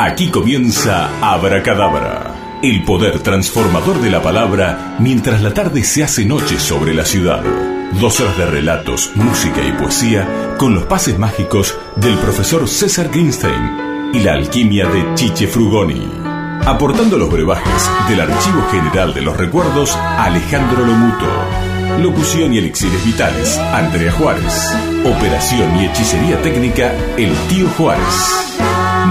Aquí comienza Abracadabra, el poder transformador de la palabra mientras la tarde se hace noche sobre la ciudad. Dos horas de relatos, música y poesía con los pases mágicos del profesor César Greenstein y la alquimia de Chiche Frugoni. Aportando los brebajes del Archivo General de los Recuerdos, Alejandro Lomuto. Locución y elixires vitales, Andrea Juárez. Operación y hechicería técnica, el tío Juárez.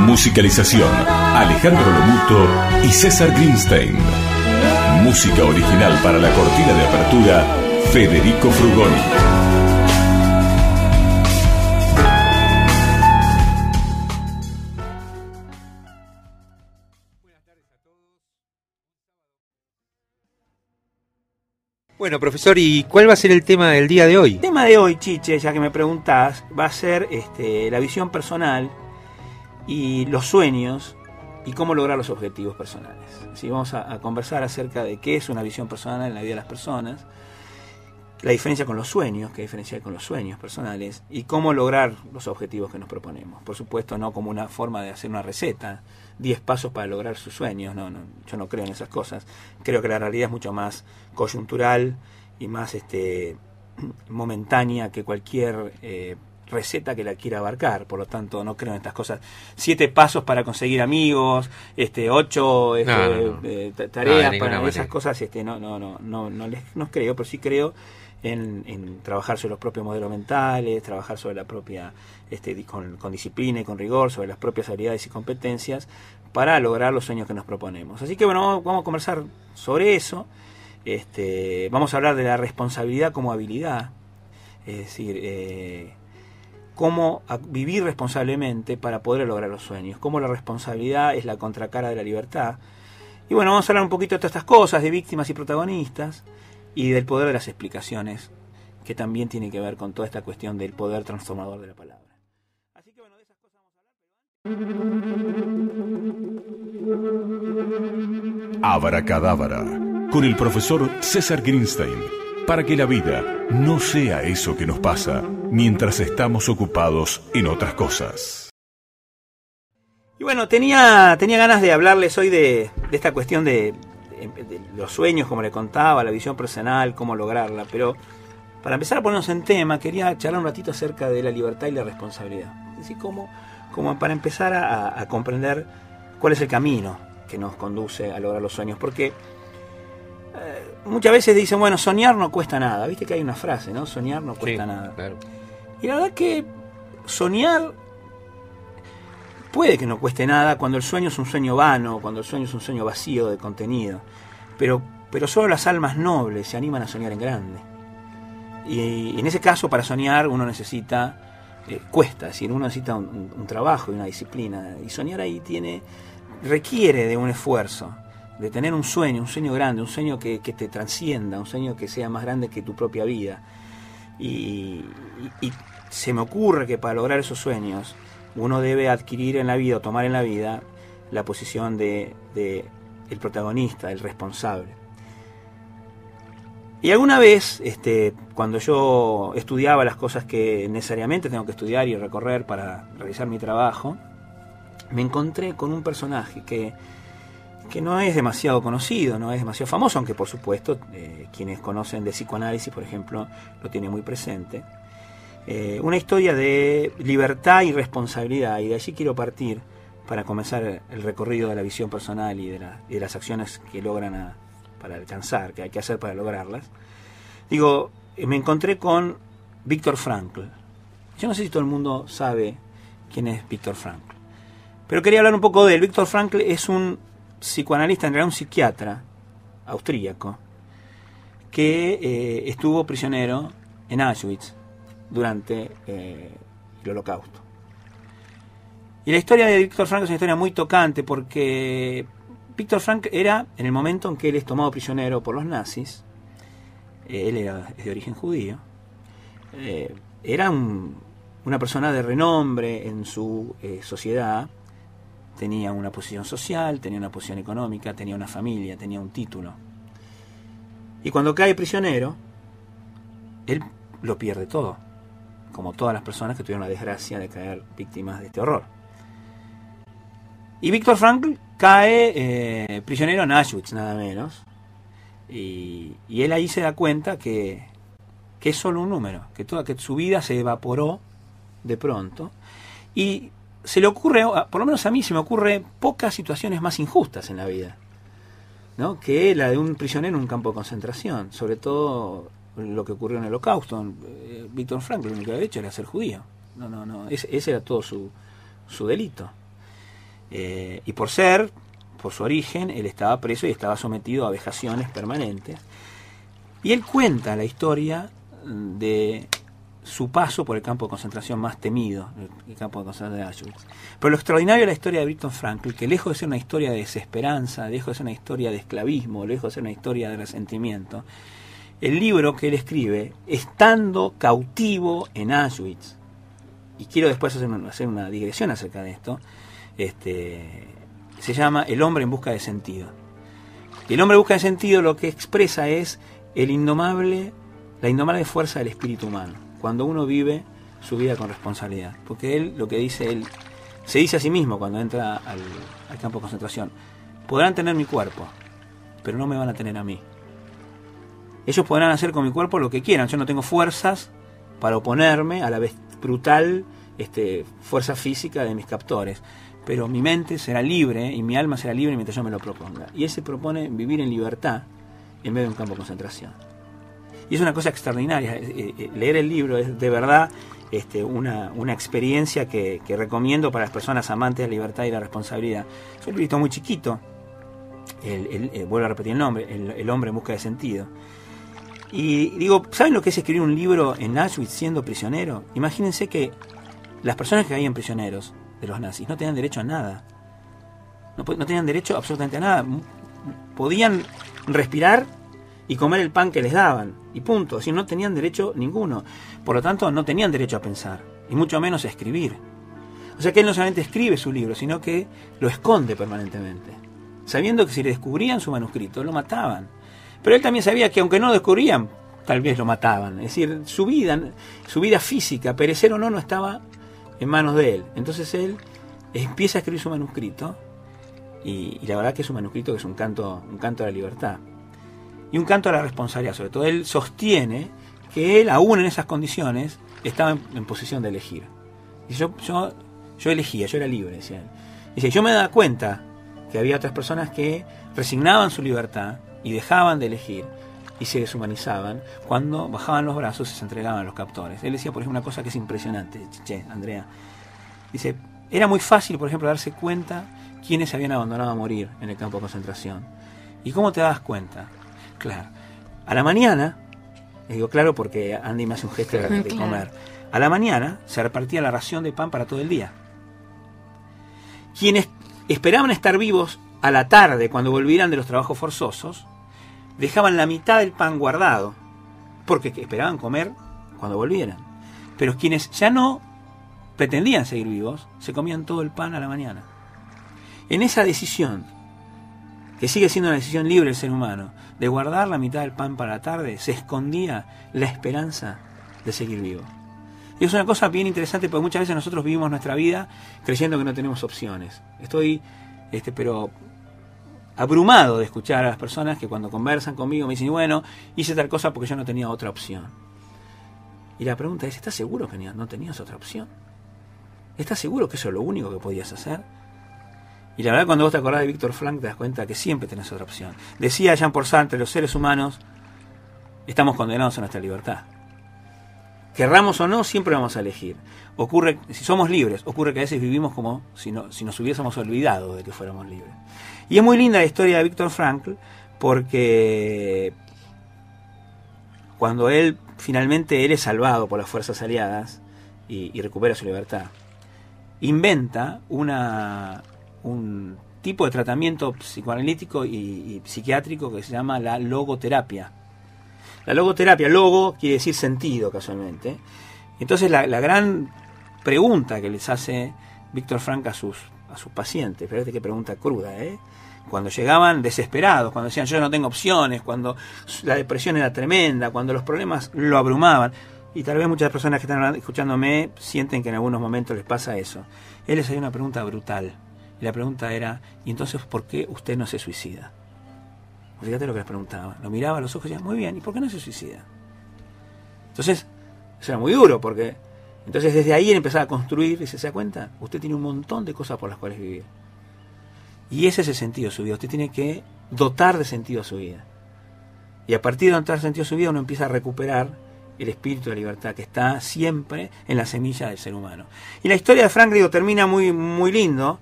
Musicalización, Alejandro Lomuto y César Greenstein. Música original para la cortina de apertura, Federico Frugoni. Bueno, profesor, ¿y cuál va a ser el tema del día de hoy? El tema de hoy, Chiche, ya que me preguntás, va a ser este, la visión personal y los sueños y cómo lograr los objetivos personales. Así vamos a, conversar acerca de qué es una visión personal en la vida de las personas, la diferencia con los sueños, qué diferencia hay con los sueños personales y cómo lograr los objetivos que nos proponemos. Por supuesto, no como una forma de hacer una receta, 10 pasos para lograr sus sueños, no, no, yo no creo en esas cosas. Creo que la realidad es mucho más coyuntural y más este, momentánea que cualquier eh, receta que la quiera abarcar, por lo tanto no creo en estas cosas. Siete pasos para conseguir amigos, este, ocho este, No, no, no. eh, ta- tareas para esas cosas, este, no, no, no, no, no les no creo, pero sí creo en, en trabajar sobre los propios modelos mentales, trabajar sobre la propia, este, con, con disciplina y con rigor, sobre las propias habilidades y competencias para lograr los sueños que nos proponemos. Así que bueno, vamos- vamos a conversar sobre eso. Este, vamos a hablar de la responsabilidad como habilidad, es decir, eh, cómo vivir responsablemente para poder lograr los sueños, cómo la responsabilidad es la contracara de la libertad. Y bueno, vamos a hablar un poquito de todas estas cosas, de víctimas y protagonistas, y del poder de las explicaciones, que también tiene que ver con toda esta cuestión del poder transformador de la palabra. Así que bueno, de esas cosas vamos a con el profesor César Greenstein, para que la vida no sea eso que nos pasa mientras estamos ocupados en otras cosas. Y bueno, tenía, tenía ganas de hablarles hoy de, esta cuestión de, los sueños, como le contaba, la visión personal, cómo lograrla, pero para empezar a ponernos en tema, quería charlar un ratito acerca de la libertad y la responsabilidad. Es decir, cómo, como para empezar a, a comprender cuál es el camino que nos conduce a lograr los sueños, porque eh, muchas veces dicen, bueno, soñar no cuesta nada, viste que hay una frase, ¿no? Soñar no cuesta Sí, nada. claro. Y la verdad que soñar puede que no cueste nada cuando el sueño es un sueño vano, cuando el sueño es un sueño vacío de contenido. Pero, pero solo las almas nobles se animan a soñar en grande. Y, en ese caso, para soñar, uno necesita, eh, cuesta, es decir, uno necesita un, un- un trabajo y una disciplina. Y soñar ahí tiene, requiere de un esfuerzo, de tener un sueño, un sueño grande, un sueño que, que te transcienda, un sueño que sea más grande que tu propia vida. Y, y- y se me ocurre que para lograr esos sueños uno debe adquirir en la vida o tomar en la vida la posición de, de el protagonista, el responsable. Y alguna vez, este, cuando yo estudiaba las cosas que necesariamente tengo que estudiar y recorrer para realizar mi trabajo, me encontré con un personaje que, que no es demasiado conocido, no es demasiado famoso, aunque por supuesto eh, quienes conocen de psicoanálisis, por ejemplo, lo tienen muy presente. Eh, una historia de libertad y responsabilidad, y de allí quiero partir para comenzar el recorrido de la visión personal y de, las acciones que logran a- para alcanzar, que hay que hacer para lograrlas. Digo, eh, me encontré con Víctor Frankl. Yo no sé si todo el mundo sabe quién es Víctor Frankl, pero quería hablar un poco de él. Víctor Frankl es un psicoanalista, en realidad un psiquiatra austríaco, que eh, estuvo prisionero en Auschwitz durante eh, el holocausto. Y la historia de Víctor Frank es una historia muy tocante porque Víctor Frank era, en el momento en que él es tomado prisionero por los nazis, eh, él era es de origen judío, era un- una persona de renombre en su sociedad, tenía una posición social, tenía una posición económica, tenía una familia, tenía un título. Y cuando cae prisionero, él lo pierde todo, como todas las personas que tuvieron la desgracia de caer víctimas de este horror. Y Víctor Frankl cae eh, prisionero en Auschwitz, nada menos. Y, y, él ahí se da cuenta que, que es solo un número, que toda que su vida se evaporó de pronto. Y se le ocurre, por lo menos a mí se me ocurre pocas situaciones más injustas en la vida, ¿no? que la de un prisionero en un campo de concentración, sobre todo lo que ocurrió en el Holocausto. Eh, Víctor Frankl lo único que había hecho era ser judío. No, no, no, ese, ese era todo su, su delito. Eh, y por ser, por su origen, él estaba preso y estaba sometido a vejaciones permanentes. Y él cuenta la historia de su paso por el campo de concentración más temido, el campo de concentración de Auschwitz. Pero lo extraordinario de la historia de Víctor Frankl, que lejos de ser una historia de desesperanza, lejos de ser una historia de esclavismo, lejos de ser una historia de resentimiento, el libro que él escribe, estando cautivo en Auschwitz, y quiero después hacer una, hacer una digresión acerca de esto, este, se llama El hombre en busca de sentido. Y el hombre en busca de sentido lo que expresa es el indomable, la indomable fuerza del espíritu humano, cuando uno vive su vida con responsabilidad. Porque él, lo que dice él, se dice a sí mismo cuando entra al, campo de concentración, podrán tener mi cuerpo, pero no me van a tener a mí. Ellos podrán hacer con mi cuerpo lo que quieran, yo no tengo fuerzas para oponerme a la brutal este, fuerza física de mis captores pero mi mente será libre y mi alma será libre mientras yo me lo proponga. Y él propone vivir en libertad en vez de un campo de concentración. Y es una cosa extraordinaria. Eh, eh, leer el libro es de verdad este, una, una experiencia que, recomiendo para las personas amantes de la libertad y la responsabilidad. Es un librito muy chiquito, el, eh, vuelvo a repetir el nombre, el, hombre en busca de sentido. Y digo, ¿saben lo que es escribir un libro en Auschwitz siendo prisionero? Imagínense que las personas que en prisioneros de los nazis. No tenían derecho a nada. No, no tenían derecho absolutamente a nada. Podían respirar y comer el pan que les daban. Y punto. Así no tenían derecho ninguno. Por lo tanto, no tenían derecho a pensar. Y mucho menos a escribir. O sea que él no solamente escribe su libro, sino que lo esconde permanentemente. Sabiendo que si le descubrían su manuscrito, lo mataban. Pero él también sabía que aunque no lo descubrían, tal vez lo mataban. Es decir, su vida, su vida física, perecer o no, no estaba en manos de él. Entonces él empieza a escribir su manuscrito y, y, la verdad que es un manuscrito que es un canto, un canto a la libertad y un canto a la responsabilidad. Sobre todo él sostiene que él, aún en esas condiciones, estaba en, en posición de elegir. Y yo, yo, yo elegía, yo era libre, decía él. Dice, yo me daba cuenta que había otras personas que resignaban su libertad y dejaban de elegir y se deshumanizaban cuando bajaban los brazos y se entregaban a los captores. Él decía, por ejemplo, una cosa que es impresionante, che, Andrea. Dice, era muy fácil, por ejemplo, darse cuenta quiénes se habían abandonado a morir en el campo de concentración. ¿Y cómo te das cuenta? Claro, a la mañana, digo claro porque Andy me hace un gesto de, de comer, a la mañana se repartía la ración de pan para todo el día. Quienes esperaban estar vivos a la tarde cuando volvieran de los trabajos forzosos, dejaban la mitad del pan guardado, porque esperaban comer cuando volvieran. Pero quienes ya no pretendían seguir vivos, se comían todo el pan a la mañana. En esa decisión, que sigue siendo una decisión libre del ser humano, de guardar la mitad del pan para la tarde, se escondía la esperanza de seguir vivo. Y es una cosa bien interesante porque muchas veces nosotros vivimos nuestra vida creyendo que no tenemos opciones. Estoy, este, pero abrumado de escuchar a las personas que cuando conversan conmigo me dicen, bueno, hice tal cosa porque yo no tenía otra opción. Y la pregunta es, ¿estás seguro que no tenías otra opción? ¿Estás seguro que eso es lo único que podías hacer? Y la verdad cuando vos te acordás de Víctor Frank te das cuenta que siempre tenés otra opción. Decía Jean Paul Sartre, los seres humanos estamos condenados a nuestra libertad. Querramos o no, siempre vamos a elegir. Ocurre, si somos libres, ocurre que a veces vivimos como si, no, si nos hubiésemos olvidado de que fuéramos libres. Y es muy linda la historia de Víctor Frankl porque cuando él finalmente él es salvado por las fuerzas aliadas y, y recupera su libertad, inventa una, un tipo de tratamiento psicoanalítico y, psiquiátrico que se llama la logoterapia. La logoterapia, logo quiere decir sentido casualmente. Entonces la, la gran pregunta que les hace Víctor Frank a sus, a sus pacientes, fíjate qué pregunta cruda, ¿eh? cuando llegaban desesperados, cuando decían yo no tengo opciones, cuando la depresión era tremenda, cuando los problemas lo abrumaban. Y tal vez muchas personas que están escuchándome sienten que en algunos momentos les pasa eso. Él les hace una pregunta brutal. Y la pregunta era, ¿y entonces por qué usted no se suicida? Fíjate lo que les preguntaba. Lo miraba a los ojos y decía, muy bien, ¿y por qué no se suicida? Entonces, eso era muy duro porque entonces desde ahí él empezaba a construir y se da cuenta, usted tiene un montón de cosas por las cuales vivir. Y ese es el sentido de su vida. Usted tiene que dotar de sentido a su vida. Y a partir de dotar sentido a su vida uno empieza a recuperar el espíritu de libertad que está siempre en la semilla del ser humano. Y la historia de Frank digo, termina muy, muy lindo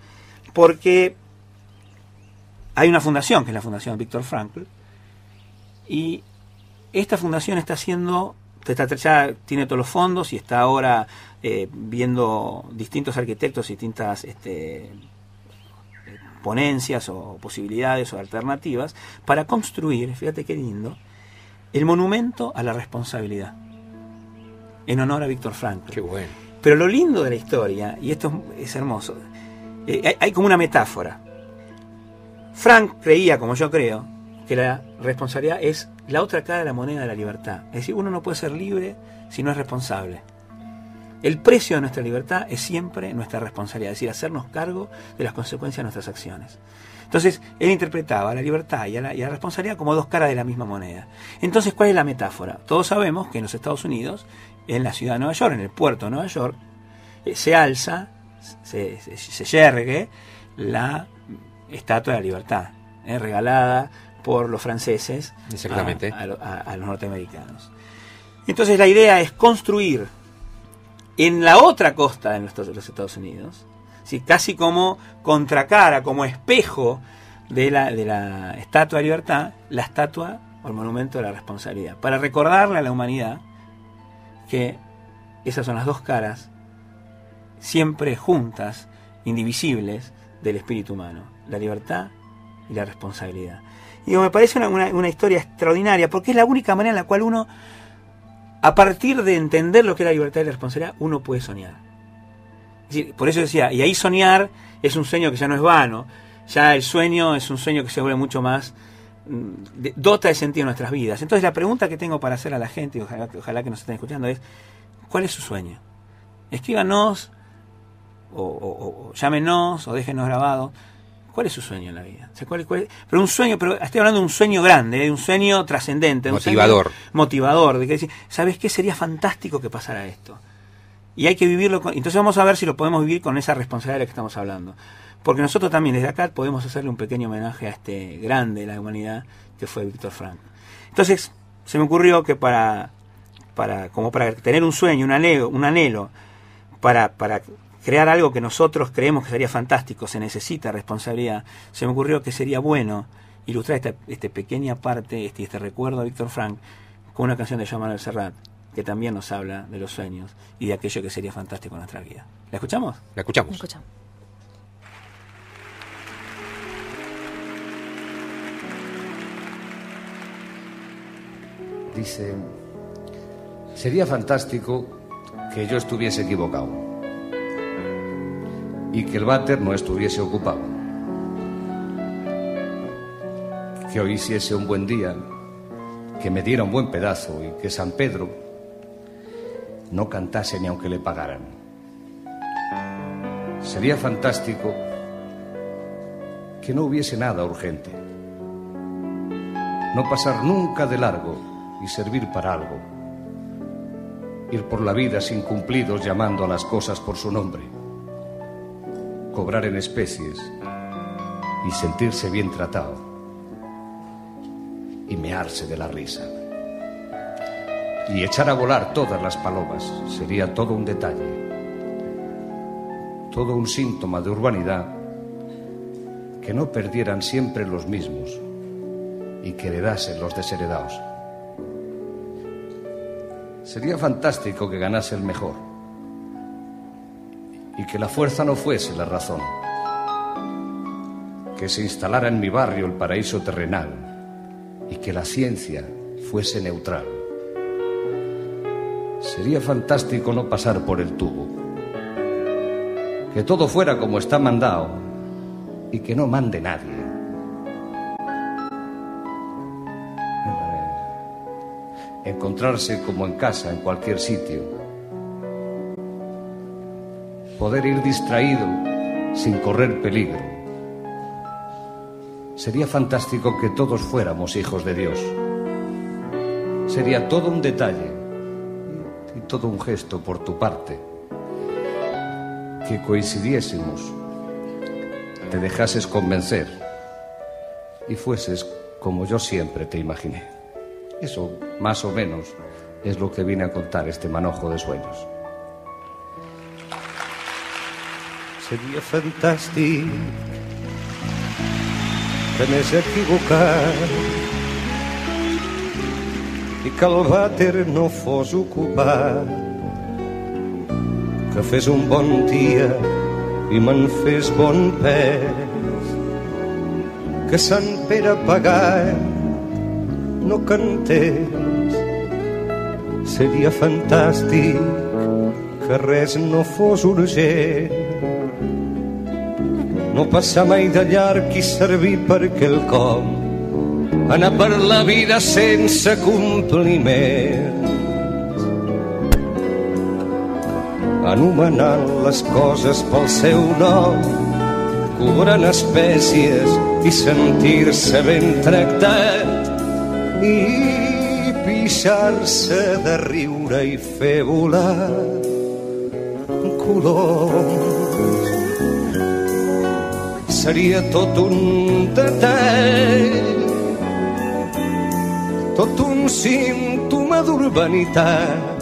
porque hay una fundación, que es la Fundación Víctor Frankl, y esta fundación está haciendo ya tiene todos los fondos y está ahora eh, viendo distintos arquitectos, distintas este, ponencias o posibilidades o alternativas para construir, fíjate qué lindo, el monumento a la responsabilidad en honor a Víctor Frank. Qué bueno. Pero lo lindo de la historia, y esto es hermoso, eh, hay, como una metáfora. Frank creía, como yo creo, que la responsabilidad es la otra cara de la moneda de la libertad. Es decir, uno no puede ser libre si no es responsable. El precio de nuestra libertad es siempre nuestra responsabilidad, es decir, hacernos cargo de las consecuencias de nuestras acciones. Entonces, él interpretaba la libertad y a la, responsabilidad como dos caras de la misma moneda. Entonces, ¿cuál es la metáfora? Todos sabemos que en los Estados Unidos, en la ciudad de Nueva York, en el puerto de Nueva York, eh, se alza, se, se, yergue la estatua de la libertad, eh, regalada por los franceses A, los norteamericanos. Entonces la idea es construir en la otra costa de, los Estados Unidos, ¿sí? casi como contracara, como espejo de la, de la Estatua de Libertad, la estatua o el monumento de la responsabilidad, para recordarle a la humanidad que esas son las dos caras, siempre juntas, indivisibles, del espíritu humano, la libertad y la responsabilidad. Y me parece una, historia extraordinaria, porque es la única manera en la cual uno, a partir de entender lo que es la libertad y la responsabilidad, uno puede soñar. por eso decía, y ahí soñar es un sueño que ya no es vano, ya el sueño es un sueño que se vuelve mucho más, mm, dota de sentido en nuestras vidas. Entonces la pregunta que tengo para hacer a la gente, y ojalá, ojalá que nos estén escuchando, es, ¿cuál es su sueño? Escríbanos, o, o, o llámenos, o déjenos grabado ¿Cuál es su sueño en la vida? pero un sueño, pero estoy hablando de un sueño grande, de un sueño trascendente. Motivador. motivador, de que decir, ¿sabes qué? Sería fantástico que pasara esto. Y hay que vivirlo, entonces vamos a ver si lo podemos vivir con esa responsabilidad de la que estamos hablando. Porque nosotros también desde acá podemos hacerle un pequeño homenaje a este grande de la humanidad que fue Víctor Frank. Entonces se me ocurrió que para, para, como para tener un sueño, un anhelo, un anhelo para, para crear algo que nosotros creemos que sería fantástico, se necesita responsabilidad, se me ocurrió que sería bueno ilustrar esta, esta pequeña parte, este, este recuerdo a Víctor Frank, con una canción de Jean Manuel Serrat, que también nos habla de los sueños y de aquello que sería fantástico en nuestra vida. ¿La escuchamos? La escuchamos. La escuchamos. Dice, sería fantástico que yo estuviese equivocado y que el váter no estuviese ocupado. Que hoy hiciese un buen día, que me diera un buen pedazo y que San Pedro no cantase ni aunque le pagaran. Sería fantástico que no hubiese nada urgente. No pasar nunca de largo y servir para algo. Ir por la vida sin cumplidos llamando a las cosas por su nombre cobrar en especies y sentirse bien tratado y mearse de la risa. Y echar a volar todas las palomas sería todo un detalle, todo un síntoma de urbanidad que no perdieran siempre los mismos y que heredasen los desheredados. Sería fantástico que ganase el mejor y que la fuerza no fuese la razón, que se instalara en mi barrio el paraíso terrenal y que la ciencia fuese neutral. Sería fantástico no pasar por el tubo, que todo fuera como está mandado y que no mande nadie. Encontrarse como en casa en cualquier sitio poder ir distraído sin correr peligro. Sería fantástico que todos fuéramos hijos de Dios. Sería todo un detalle y todo un gesto por tu parte. Que coincidiésemos, te dejases convencer y fueses como yo siempre te imaginé. Eso, más o menos, es lo que vine a contar este manojo de sueños. Seria fantàstic que m'és equivocat i que el vàter no fos ocupat. Que fes un bon dia i me'n fes bon pes. Que Sant Pere pagat no cantés. Seria fantàstic que res no fos urgent no passar mai de llarg i servir per quelcom anar per la vida sense compliments anomenant les coses pel seu nom. Cobrant espècies i sentir-se ben tractat. I pixar-se de riure i fer volar. Coloms seria tot un detall, tot un símptoma d'urbanitat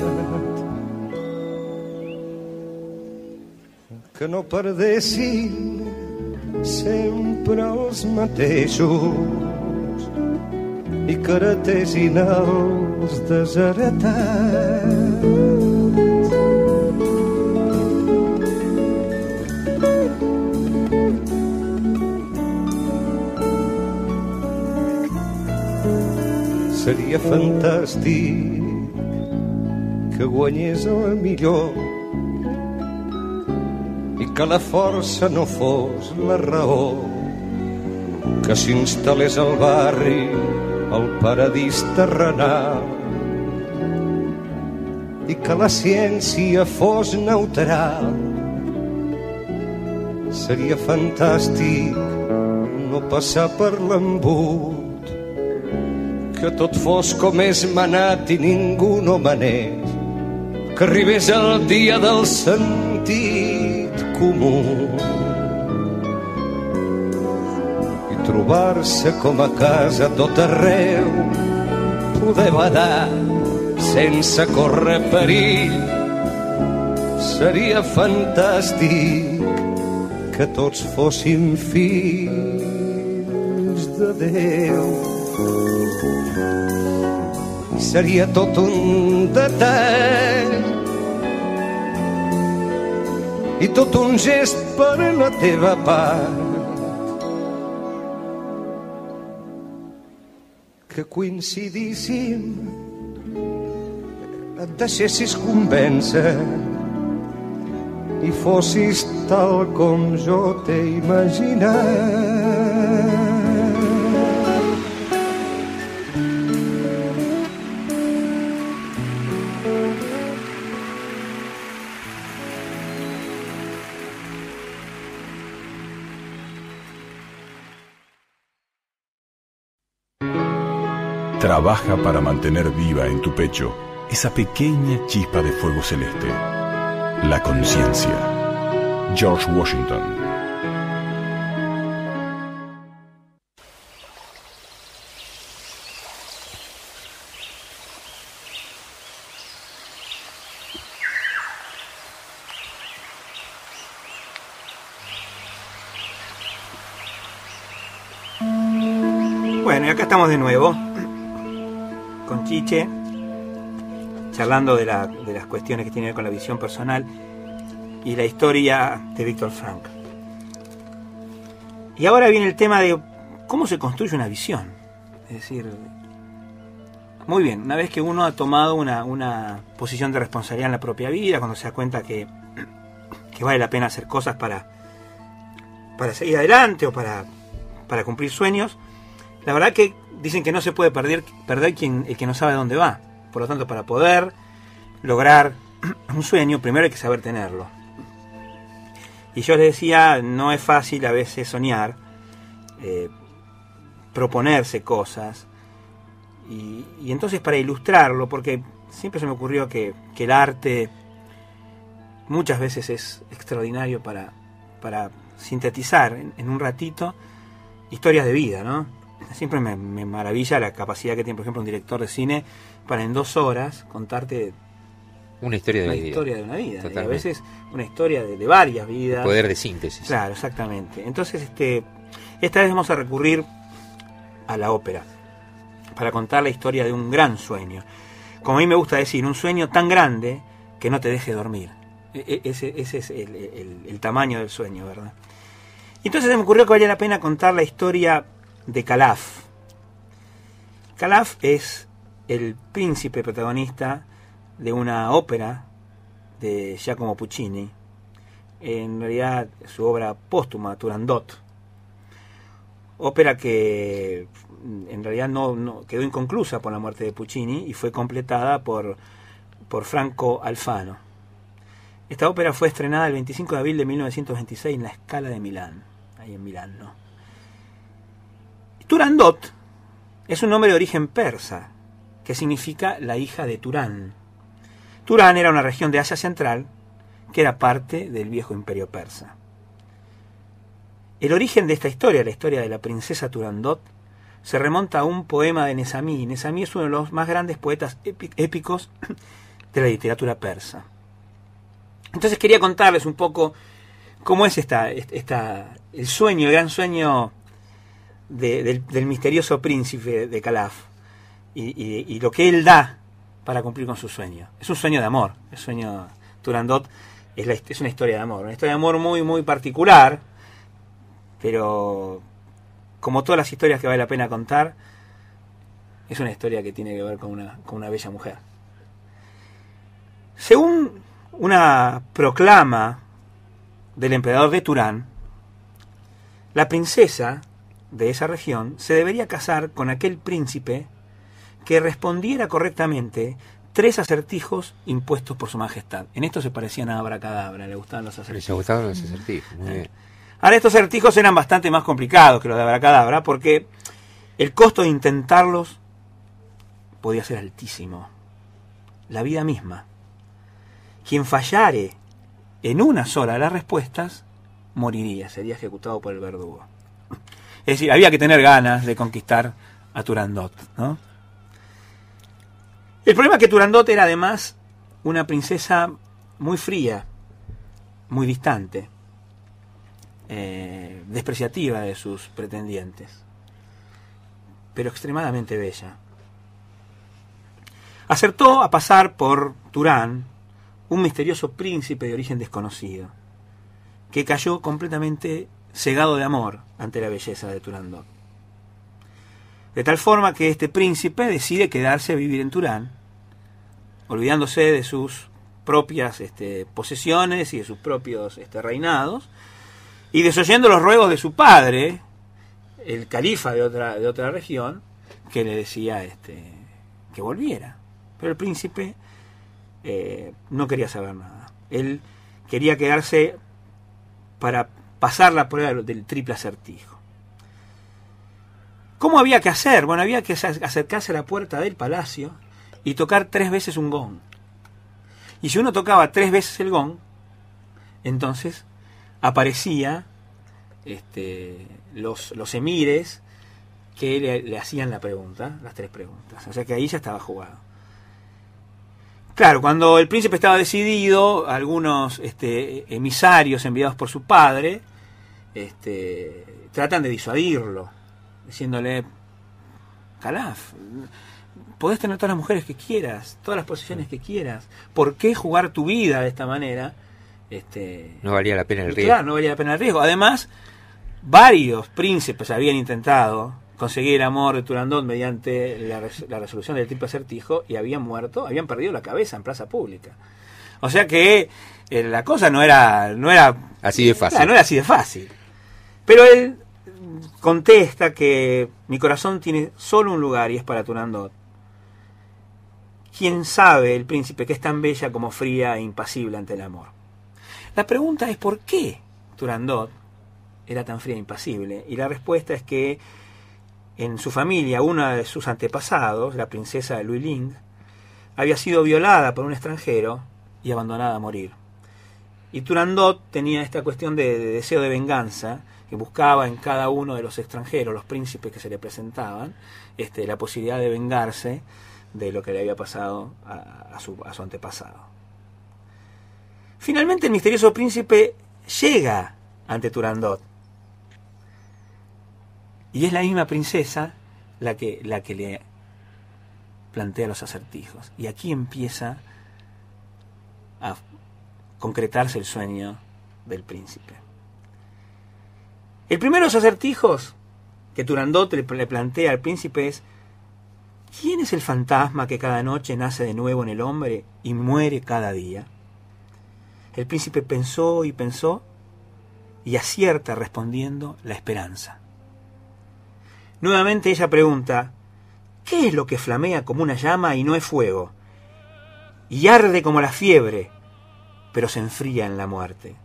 que no perdessin sempre els mateixos i que heretessin els desheretats. Seria fantàstic que guanyés el millor i que la força no fos la raó que s'instal·lés al barri el paradís terrenal i que la ciència fos neutral. Seria fantàstic no passar per l'embut que tot fos com és manat i ningú no manés, que arribés el dia del sentit comú i trobar-se com a casa tot arreu, poder badar sense córrer perill. Seria fantàstic que tots fóssim fills de Déu seria tot un detall. I tot un gest per la teva part. Que coincidíssim et deixessis convèncer. I fossis tal com jo t'he imaginat trabaja para mantener viva en tu pecho esa pequeña chispa de fuego celeste, la conciencia. George Washington. Bueno, y acá estamos de nuevo con Chiche, charlando de, la- de las cuestiones que tienen que ver con la visión personal y la historia de Víctor Frank. Y ahora viene el tema de cómo se construye una visión. Es decir, muy bien, una vez que uno ha tomado una, una posición de responsabilidad en la propia vida, cuando se da cuenta que, que vale la pena hacer cosas para, para seguir adelante o para, para cumplir sueños, la verdad que dicen que no se puede perder, perder quien, el que no sabe dónde va. Por lo tanto, para poder lograr un sueño, primero hay que saber tenerlo. Y yo les decía, no es fácil a veces soñar, eh, proponerse cosas. Y, entonces para ilustrarlo, porque siempre se me ocurrió que, que el arte muchas veces es extraordinario para, para sintetizar en un ratito historias de vida, ¿no? Siempre me, me maravilla la capacidad que tiene, por ejemplo, un director de cine para en dos horas contarte Una historia de una vida. historia de una vida. Y a veces una historia de, de varias vidas. Poder de síntesis. Claro, exactamente. Entonces, este, esta vez vamos a recurrir a la ópera para contar la historia de un gran sueño. Como a mí me gusta decir, un sueño tan grande que no te deje dormir. E- e- Ese, ese es el, el- el tamaño del sueño, ¿verdad? Y entonces se me ocurrió que valía la pena contar la historia de Calaf. Calaf es el príncipe protagonista de una ópera de Giacomo Puccini, en realidad su obra póstuma, Turandot, ópera que en realidad no, quedó inconclusa por la muerte de Puccini y fue completada por, por Franco Alfano. Esta ópera fue estrenada el 25 de abril de 1926 en la Scala de Milán, ahí en Milán, ¿no? Turandot es un nombre de origen persa, que significa la hija de Turán. Turán era una región de Asia Central que era parte del viejo imperio persa. El origen de esta historia, la historia de la princesa Turandot, se remonta a un poema de Nesami. Nesami es uno de los más grandes poetas épi- épicos de la literatura persa. Entonces quería contarles un poco cómo es esta, esta, el sueño, el gran sueño de- del, misterioso príncipe de Calaf y, lo que él da para cumplir con su sueño. Es un sueño de amor. El sueño Turandot es una historia de amor. Una historia de amor muy, muy particular, pero como todas las historias que vale la pena contar, es una historia que tiene que ver con una, con una bella mujer. Según una proclama del emperador de Turán, la princesa de esa región se debería casar con aquel príncipe que respondiera correctamente tres acertijos impuestos por su majestad. En esto se parecían a Abracadabra, le gustaban los acertijos. gustaban los acertijos. Muy bien. Ahora estos acertijos eran bastante más complicados que los de Abracadabra porque el costo de intentarlos podía ser altísimo. La vida misma. Quien fallare en una sola de las respuestas moriría, sería ejecutado por el verdugo. Es decir, había que tener ganas de conquistar a Turandot, ¿no? El problema es que Turandot era además una princesa muy fría, muy distante, eh, despreciativa de sus pretendientes, pero extremadamente bella. Acertó a pasar por Turán un misterioso príncipe de origen desconocido, que cayó completamente cegado de amor ante la belleza de Turandot. De tal forma que este príncipe decide quedarse a vivir en Turán, olvidándose de sus propias este, posesiones y de sus propios este, reinados, y desoyendo los ruegos de su padre, el califa de otra, de otra región, que le decía este, que volviera. Pero el príncipe eh, no quería saber nada. Él quería quedarse para pasar la prueba del triple acertijo. ¿Cómo había que hacer? Bueno, había que acercarse a la puerta del palacio y tocar tres veces un gong. Y si uno tocaba tres veces el gong, entonces aparecía este, los, los emires que le, hacían la pregunta, las tres preguntas. O sea que ahí ya estaba jugado. Claro, cuando el príncipe estaba decidido, algunos este, emisarios enviados por su padre este, tratan de disuadirlo, diciéndole, Calaf, podés tener todas las mujeres que quieras, todas las posiciones que quieras, ¿por qué jugar tu vida de esta manera? Este, no valía la pena el riesgo. Claro, no valía la pena el riesgo. Además, varios príncipes habían intentado conseguir el amor de Turandot mediante la, res la, resolución del triple acertijo y habían muerto, habían perdido la cabeza en plaza pública. O sea que eh, la cosa no era, no era así de fácil. Claro, no era así de fácil. Pero él contesta que mi corazón tiene solo un lugar y es para Turandot. ¿Quién sabe el príncipe que es tan bella como fría e impasible ante el amor? La pregunta es ¿por qué? Turandot era tan fría e impasible? Y la respuesta es que en su familia, una de sus antepasados, la princesa de Louis Ling, había sido violada por un extranjero y abandonada a morir. Y Turandot tenía esta cuestión de deseo de venganza, que buscaba en cada uno de los extranjeros, los príncipes que se le presentaban, este, la posibilidad de vengarse de lo que le había pasado a, a, su, a su antepasado. Finalmente el misterioso príncipe llega ante Turandot. Y es la misma princesa la que, la que le plantea los acertijos. Y aquí empieza a concretarse el sueño del príncipe. El primero de los acertijos que Turandot le, plantea al príncipe es ¿Quién es el fantasma que cada noche nace de nuevo en el hombre y muere cada día? El príncipe pensó y pensó y acierta respondiendo la esperanza. Nuevamente ella pregunta, ¿qué es lo que flamea como una llama y no es fuego? Y arde como la fiebre, pero se enfría en la muerte.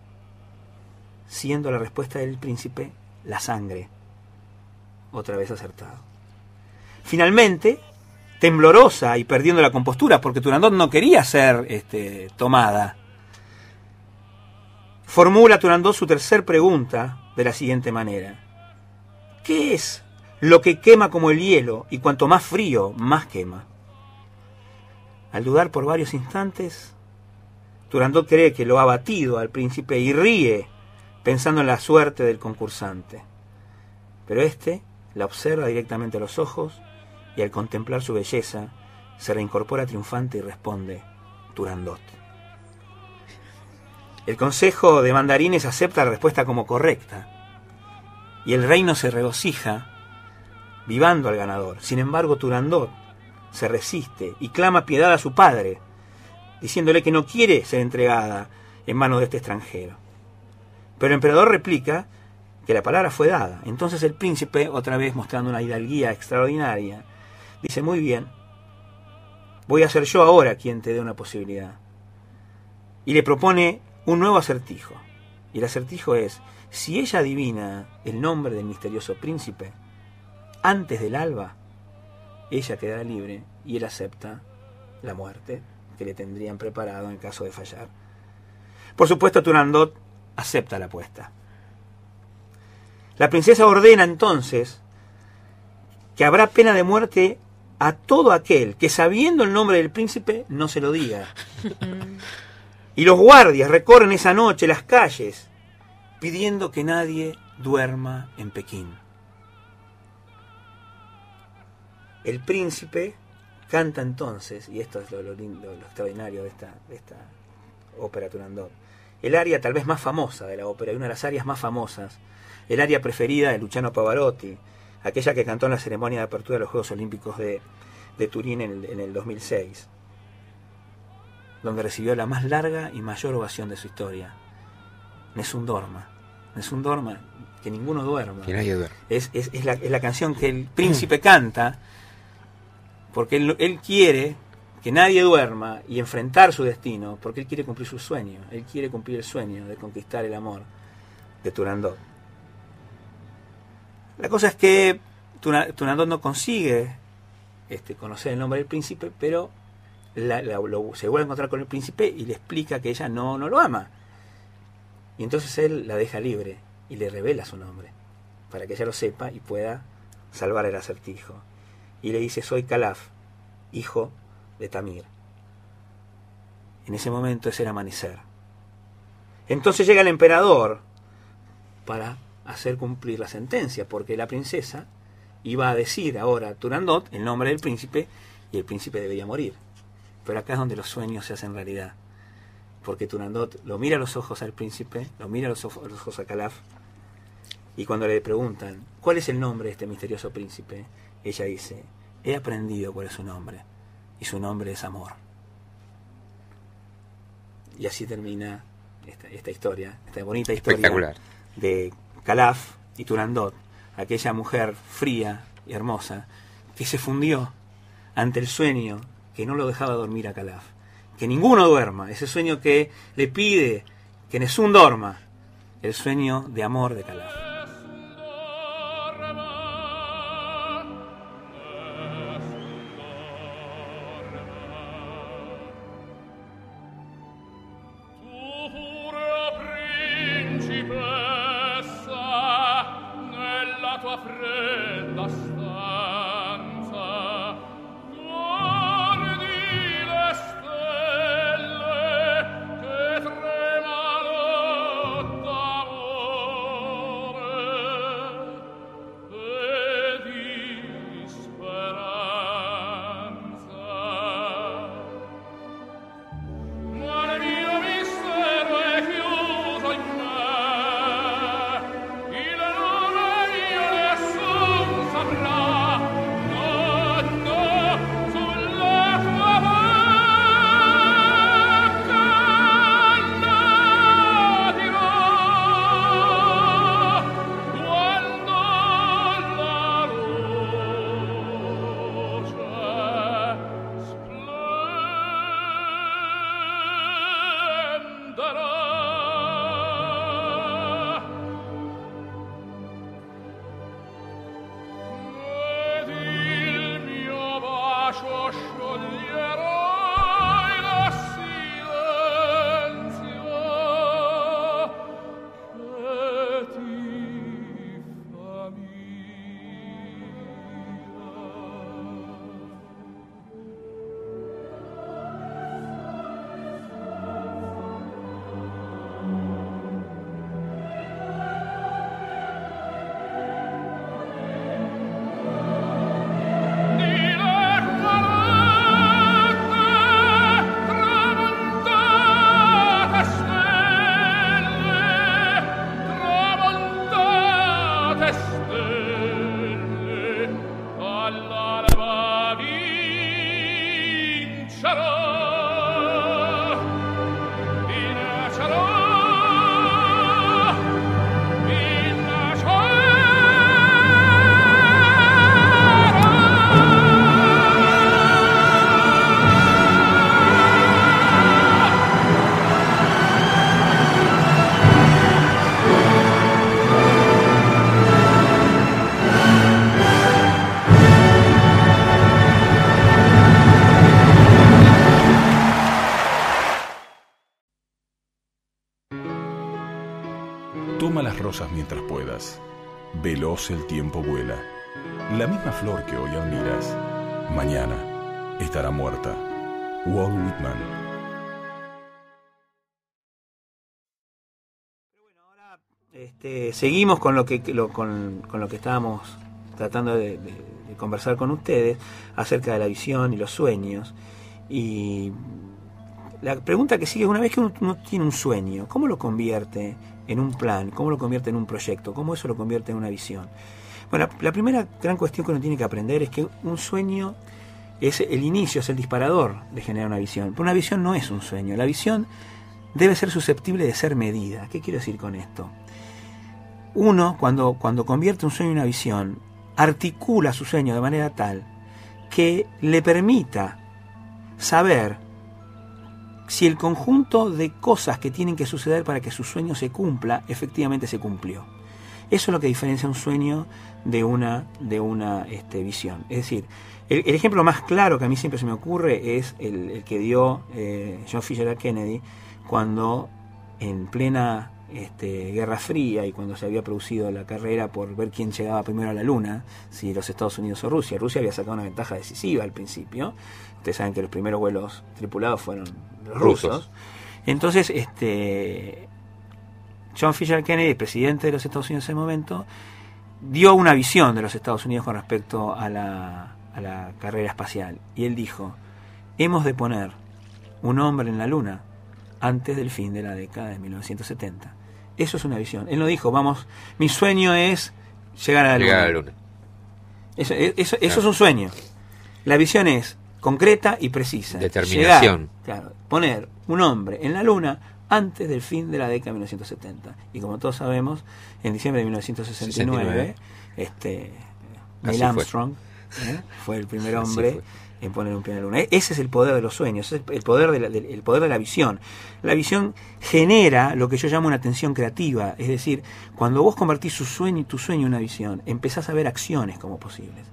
Siendo la respuesta del príncipe la sangre. Otra vez acertado. Finalmente, temblorosa y perdiendo la compostura, porque Turandot no quería ser este, tomada, formula Turandot su tercer pregunta de la siguiente manera. ¿Qué es lo que quema como el hielo y cuanto más frío, más quema? Al dudar por varios instantes, Turandot cree que lo ha batido al príncipe y ríe pensando en la suerte del concursante. Pero éste la observa directamente a los ojos y al contemplar su belleza se reincorpora triunfante y responde, Turandot. El consejo de mandarines acepta la respuesta como correcta y el reino se regocija vivando al ganador. Sin embargo, Turandot se resiste y clama piedad a su padre, diciéndole que no quiere ser entregada en manos de este extranjero. Pero el emperador replica que la palabra fue dada. Entonces el príncipe, otra vez mostrando una hidalguía extraordinaria, dice, muy bien, voy a ser yo ahora quien te dé una posibilidad. Y le propone un nuevo acertijo. Y el acertijo es, si ella adivina el nombre del misterioso príncipe, antes del alba, ella quedará libre y él acepta la muerte que le tendrían preparado en caso de fallar. Por supuesto, Turandot acepta la apuesta. La princesa ordena entonces que habrá pena de muerte a todo aquel que sabiendo el nombre del príncipe no se lo diga. Y los guardias recorren esa noche las calles pidiendo que nadie duerma en Pekín. El príncipe canta entonces, y esto es lo, lo lindo, lo extraordinario de esta, de esta ópera Turandot, el área tal vez más famosa de la ópera, y una de las áreas más famosas, el área preferida de Luciano Pavarotti, aquella que cantó en la ceremonia de apertura de los Juegos Olímpicos de, de Turín en el, en el 2006, donde recibió la más larga y mayor ovación de su historia. Nessun Dorma. Nessun Dorma, que ninguno duerma. Que nadie duerma. Es, es, es, la, es la canción que el príncipe canta porque él, él quiere que nadie duerma y enfrentar su destino, porque él quiere cumplir su sueño, él quiere cumplir el sueño de conquistar el amor de Turandot. La cosa es que Turandot no consigue este, conocer el nombre del príncipe, pero la- lo- se vuelve a encontrar con el príncipe y le explica que ella no, no lo ama. Y entonces él la deja libre y le revela su nombre, para que ella lo sepa y pueda salvar el acertijo. Y le dice, soy Calaf, hijo de Tamir. En ese momento es el amanecer. Entonces llega el emperador para hacer cumplir la sentencia, porque la princesa iba a decir ahora a Turandot el nombre del príncipe y el príncipe debería morir. Pero acá es donde los sueños se hacen realidad. Porque Turandot lo mira a los ojos al príncipe, lo mira a los ojos a Calaf, y cuando le preguntan, ¿cuál es el nombre de este misterioso príncipe? Ella dice, he aprendido cuál es su nombre, y su nombre es amor. Y así termina esta, esta historia, esta bonita historia de Calaf y Turandot, aquella mujer fría y hermosa que se fundió ante el sueño que no lo dejaba dormir a Calaf. Que ninguno duerma, ese sueño que le pide que Nessun dorma, el sueño de amor de Calaf. El tiempo vuela. La misma flor que hoy admiras, mañana estará muerta. Walt Whitman. Este, seguimos con lo que lo- con, lo que estábamos tratando de, conversar con ustedes acerca de la visión y los sueños. Y la pregunta que sigue es, una vez que uno tiene un sueño, ¿cómo lo convierte en un plan? ¿Cómo lo convierte en un proyecto? ¿Cómo eso lo convierte en una visión? Bueno, la, primera gran cuestión que uno tiene que aprender es que un sueño es el inicio, es el disparador de generar una visión. Pero una visión no es un sueño. La visión debe ser susceptible de ser medida. ¿Qué quiero decir con esto? Uno, cuando, cuando convierte un sueño en una visión, articula su sueño de manera tal que le permita saber si el conjunto de cosas que tienen que suceder para que su sueño se cumpla, efectivamente se cumplió. Eso es lo que diferencia un sueño de una, de una este, visión. Es decir, el, ejemplo más claro que a mí siempre se me ocurre es el, que dio eh, John Fisher Kennedy cuando en plena este, Guerra Fría y cuando se había producido la carrera por ver quién llegaba primero a la Luna, si los Estados Unidos o Rusia. Rusia había sacado una ventaja decisiva al principio. Ustedes saben que los primeros vuelos tripulados fueron los rusos. Rusos. Entonces, este, John Fisher Kennedy, presidente de los Estados Unidos en ese momento, dio una visión de los Estados Unidos con respecto a la, a la carrera espacial. Y él dijo, hemos de poner un hombre en la Luna antes del fin de la década de 1970. Eso es una visión. Él no dijo, vamos, mi sueño es llegar a la Llegar a la Luna. luna. Eso, eso- eso Claro. es un sueño. La visión es concreta y precisa. Determinación. Llegar, claro, poner un hombre en la luna antes del fin de la década de 1970. Y como todos sabemos, en diciembre de 1969, 69. este, Neil fue. Armstrong ¿eh? Fue el primer hombre en poner un pie en la luna. E- Ese es el poder de los sueños, ese es el poder de la, el poder de la visión. La visión genera lo que yo llamo una atención creativa, es decir, cuando vos convertís su sueño y tu sueño en una visión, empezás a ver acciones como posibles.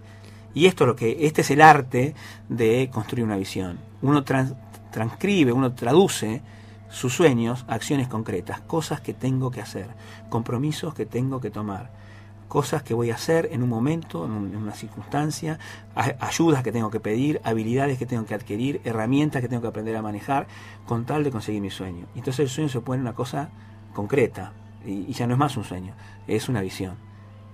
Y esto es lo que, este es el arte de construir una visión. Uno trans- transcribe, uno traduce sus sueños a acciones concretas, cosas que tengo que hacer, compromisos que tengo que tomar, cosas que voy a hacer en un momento, en, un- en una circunstancia, ayudas que tengo que pedir, habilidades que tengo que adquirir, herramientas que tengo que aprender a manejar con tal de conseguir mi sueño. Entonces el sueño se pone en una cosa concreta y ya no es más un sueño, es una visión.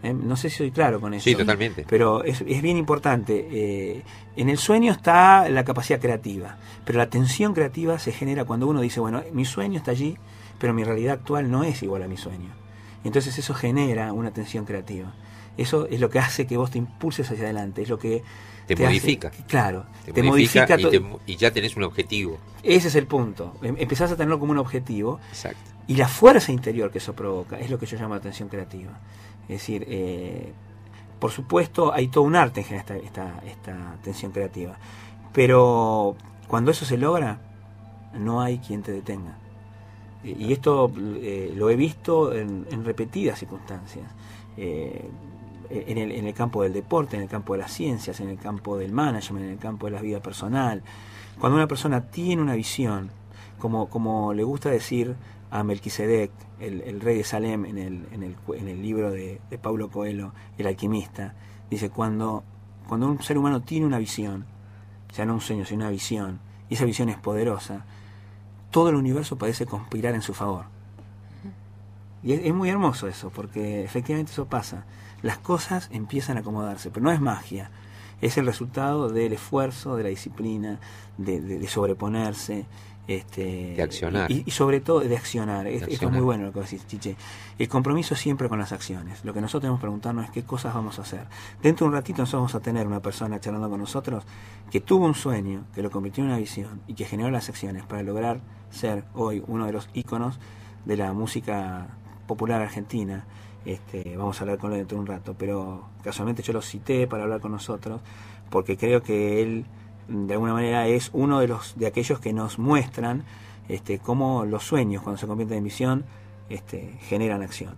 ¿Eh? No sé si soy claro con eso. Sí, totalmente. Pero es, es bien importante. eh, en el sueño está la capacidad creativa, pero la tensión creativa se genera cuando uno dice, bueno, mi sueño está allí, pero mi realidad actual no es igual a mi sueño. Entonces eso genera una tensión creativa. Eso es lo que hace que vos te impulses hacia adelante, es lo que Te modifica. claro, Te, te, modifica, modifica, y, te y ya tenés un objetivo. Ese es el punto. Em- Empezás a tenerlo como un objetivo Exacto. y la fuerza interior que eso provoca es lo que yo llamo atención creativa. Es decir, eh, por supuesto hay todo un arte en esta, esta, esta tensión creativa. Pero cuando eso se logra, no hay quien te detenga. Y esto eh, lo he visto en, en repetidas circunstancias. Eh, en, el, en el campo del deporte, en el campo de las ciencias, en el campo del management, en el campo de la vida personal. Cuando una persona tiene una visión, como, como le gusta decir a Melquisedec, el, el rey de Salem, en el, en el, en el libro de, de Paulo Coelho, El alquimista, dice, cuando, cuando un ser humano tiene una visión, ya no un sueño, sino una visión, y esa visión es poderosa, todo el universo parece conspirar en su favor. Y es, es muy hermoso eso, porque efectivamente eso pasa. Las cosas empiezan a acomodarse, pero no es magia. Es el resultado del esfuerzo, de la disciplina, de, de- de sobreponerse. Este, De accionar. Y, y sobre todo de accionar. Es- Esto es muy bueno lo que decís, Chiche. El compromiso siempre con las acciones. Lo que nosotros tenemos que preguntarnos es qué cosas vamos a hacer. Dentro de un ratito nosotros vamos a tener una persona charlando con nosotros que tuvo un sueño, que lo convirtió en una visión y que generó las acciones para lograr ser hoy uno de los íconos de la música popular argentina. Este, vamos a hablar con él dentro de un rato, pero casualmente yo lo cité para hablar con nosotros porque creo que él de alguna manera es uno de los de aquellos que nos muestran este, cómo los sueños cuando se convierten en visión este, generan acción.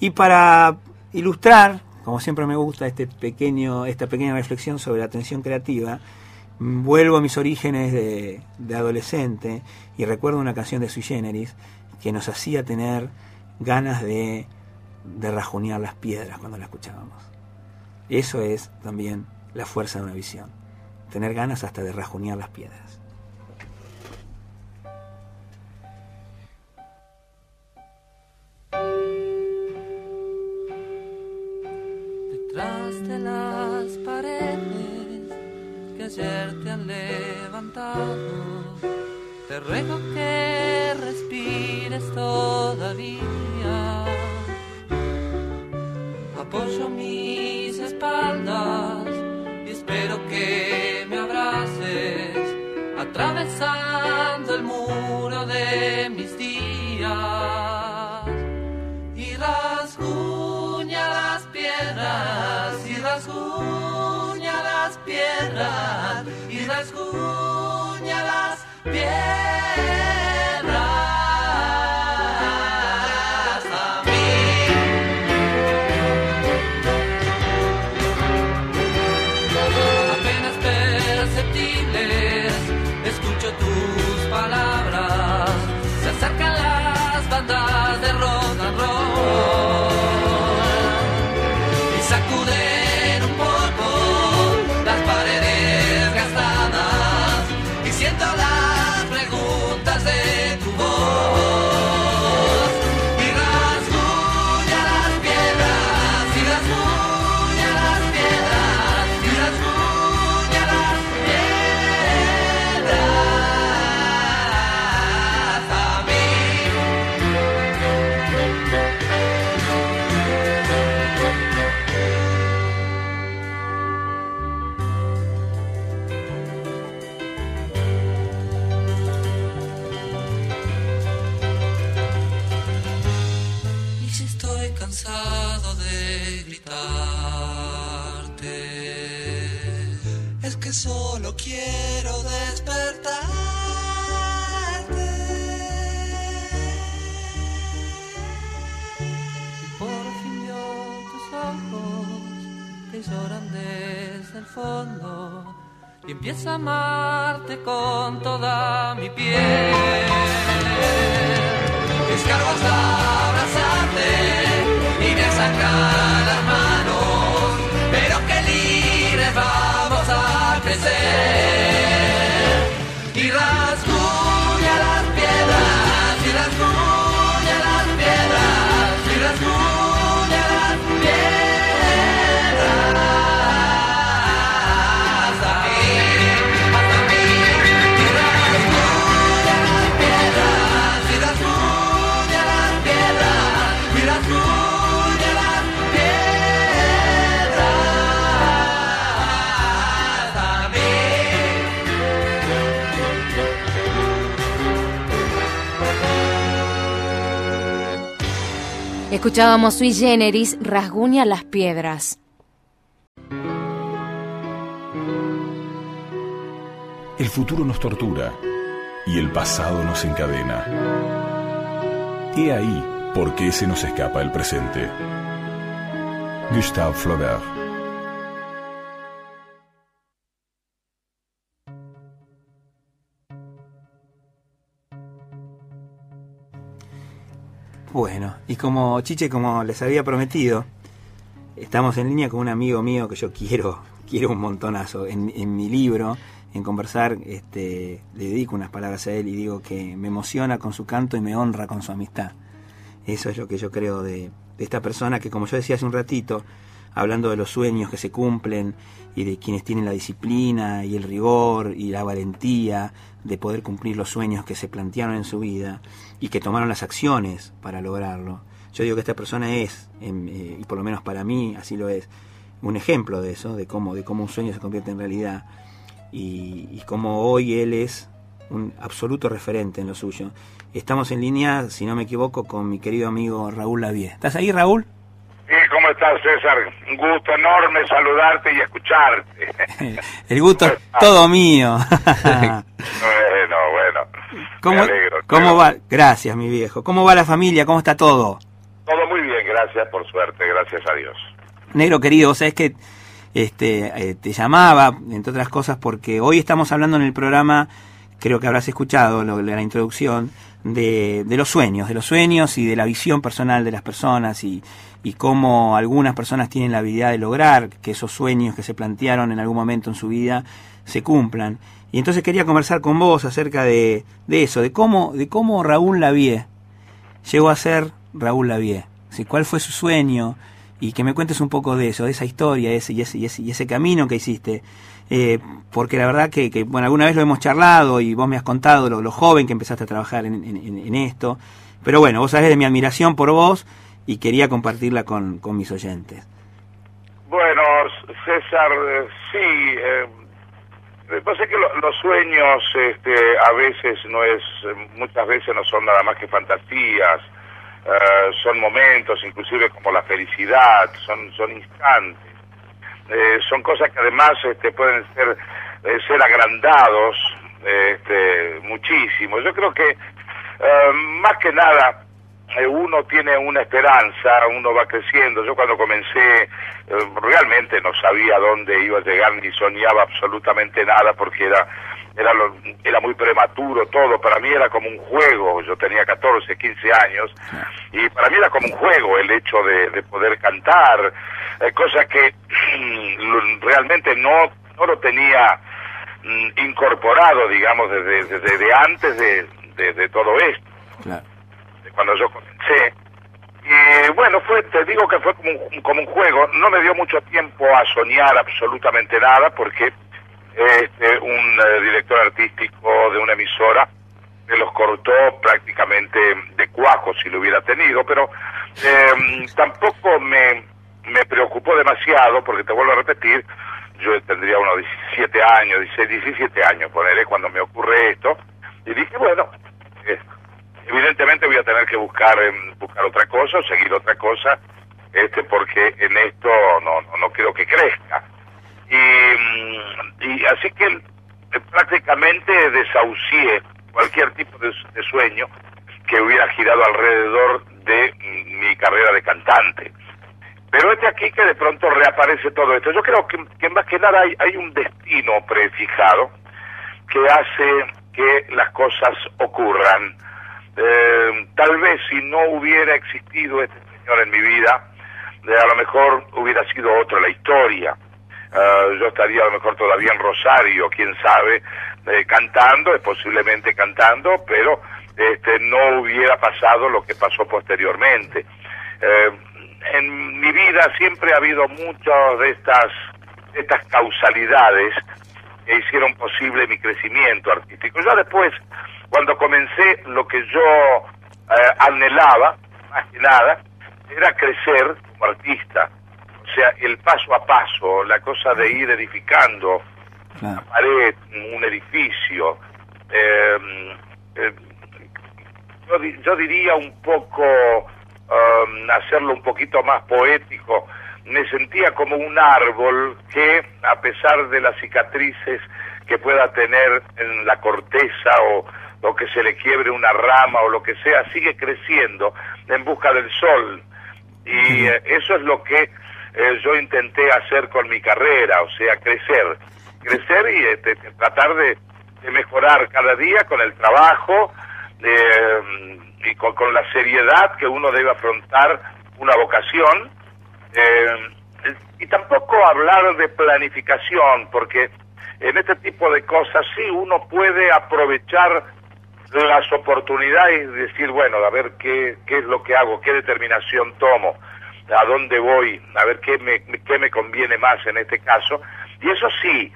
Y para ilustrar, como siempre me gusta este pequeño, esta pequeña reflexión sobre la atención creativa, vuelvo a mis orígenes de, de adolescente y recuerdo una canción de Sui Generis que nos hacía tener ganas de, de rajunear las piedras cuando la escuchábamos. Eso es también la fuerza de una visión. Tener ganas hasta de rajunear las piedras. Detrás de las paredes que ayer te han levantado, te ruego que respires todavía. Apoyo mis espaldas atravesando el muro de mis días. Y rasguña las piedras y rasguña las piedras empiezo a amarte con toda mi piel. Descargo hasta abrazarte y me sangran las manos, pero que libres vamos a crecer. Escuchábamos Sui Generis, Rasguña las piedras. El futuro nos tortura y el pasado nos encadena. He ahí por qué se nos escapa el presente. Gustave Flaubert. Bueno, y como Chiche, como les había prometido, estamos en línea con un amigo mío que yo quiero, quiero un montonazo. En, mi libro, en conversar, este, le dedico unas palabras a él y digo que me emociona con su canto y me honra con su amistad. Eso es lo que yo creo de, de esta persona que, como yo decía hace un ratito, hablando de los sueños que se cumplen y de quienes tienen la disciplina y el rigor y la valentía de poder cumplir los sueños que se plantearon en su vida y que tomaron las acciones para lograrlo. Yo digo que esta persona es, em, eh, y por lo menos para mí así lo es, un ejemplo de eso, de cómo, de cómo un sueño se convierte en realidad y, y cómo hoy él es un absoluto referente en lo suyo. Estamos en línea, si no me equivoco, con mi querido amigo Raúl Lavie. ¿Estás ahí, Raúl? Sí, ¿cómo estás, César? Un gusto enorme saludarte y escucharte. El gusto es todo mío. bueno, bueno. ¿Cómo, Me alegro. cómo va? Gracias, mi viejo. ¿Cómo va la familia? ¿Cómo está todo? Todo muy bien, gracias, por suerte, gracias a Dios. Negro querido, vos sabés que este, eh, te llamaba, entre otras cosas, porque hoy estamos hablando en el programa, creo que habrás escuchado lo, la introducción, de, de los sueños, de los sueños y de la visión personal de las personas y, y cómo algunas personas tienen la habilidad de lograr que esos sueños que se plantearon en algún momento en su vida se cumplan. Y entonces quería conversar con vos acerca de, de eso, de cómo, de cómo Raúl Lavie llegó a ser Raúl Lavie. ¿sí? ¿Cuál fue su sueño? Y que me cuentes un poco de eso, de esa historia ese, y, ese, y, ese, y ese camino que hiciste. Eh, porque la verdad que, bueno, alguna vez lo hemos charlado y vos me has contado lo, lo joven que empezaste a trabajar en, en, en, esto. Pero bueno, vos sabés de mi admiración por vos y quería compartirla con, con mis oyentes. Bueno, César, eh, sí, eh, pasa que lo- los sueños este, a veces no es, muchas veces no son nada más que fantasías, eh, son momentos, inclusive como la felicidad, son, son instantes. Eh, son cosas que además este, pueden ser, ser agrandados este, muchísimo. Yo creo que más que nada uno tiene una esperanza, uno va creciendo. Yo cuando comencé eh, realmente no sabía dónde iba a llegar ni soñaba absolutamente nada porque era era lo- era muy prematuro todo, para mí era como un juego, yo tenía 14, 15 años y para mí era como un juego el hecho de, de poder cantar, eh, cosa que realmente no no lo tenía mm, incorporado, digamos, desde, desde, desde antes de, de, todo esto. Cuando yo comencé. Y bueno, fue, te digo que fue como un, como un juego. No me dio mucho tiempo a soñar absolutamente nada porque este, un eh, director artístico de una emisora me los cortó prácticamente de cuajo si lo hubiera tenido, pero eh, tampoco me, me preocupó demasiado porque te vuelvo a repetir, yo tendría unos 17 años, 16, 17 años, poneré cuando me ocurre esto, y dije, bueno, eh, evidentemente voy a tener que buscar em, buscar otra cosa seguir otra cosa este porque en esto no no, no quiero que crezca Y, mm, y así que eh, prácticamente desahucié cualquier tipo de, de sueño que hubiera girado alrededor de mm, mi carrera de cantante. Pero este aquí que de pronto reaparece todo esto. Yo creo que, que más que nada hay, hay un destino prefijado que hace que las cosas ocurran. Eh, tal vez si no hubiera existido este señor en mi vida, a lo mejor hubiera sido otra la historia. Eh, yo estaría a lo mejor todavía en Rosario, quién sabe, eh, cantando, posiblemente cantando, pero este, no hubiera pasado lo que pasó posteriormente. Eh, en mi vida siempre ha habido muchas de estas, de estas causalidades que hicieron posible mi crecimiento artístico. Ya después, cuando comencé, lo que yo eh, anhelaba, más que nada, era crecer como artista. O sea, el paso a paso, la cosa de ir edificando una pared, un edificio. eh, eh, yo, di- yo diría un poco, um, hacerlo un poquito más poético, me sentía como un árbol que, a pesar de las cicatrices que pueda tener en la corteza o, o que se le quiebre una rama o lo que sea, sigue creciendo en busca del sol. Y eh, eso es lo que eh, yo intenté hacer con mi carrera, o sea, crecer, crecer y este, tratar de, de mejorar cada día con el trabajo eh, y con, con la seriedad que uno debe afrontar una vocación. eh, y tampoco hablar de planificación, porque en este tipo de cosas sí uno puede aprovechar las oportunidades y decir, bueno, a ver qué, qué es lo que hago, qué determinación tomo, a dónde voy, a ver qué me, qué me conviene más en este caso. Y eso sí,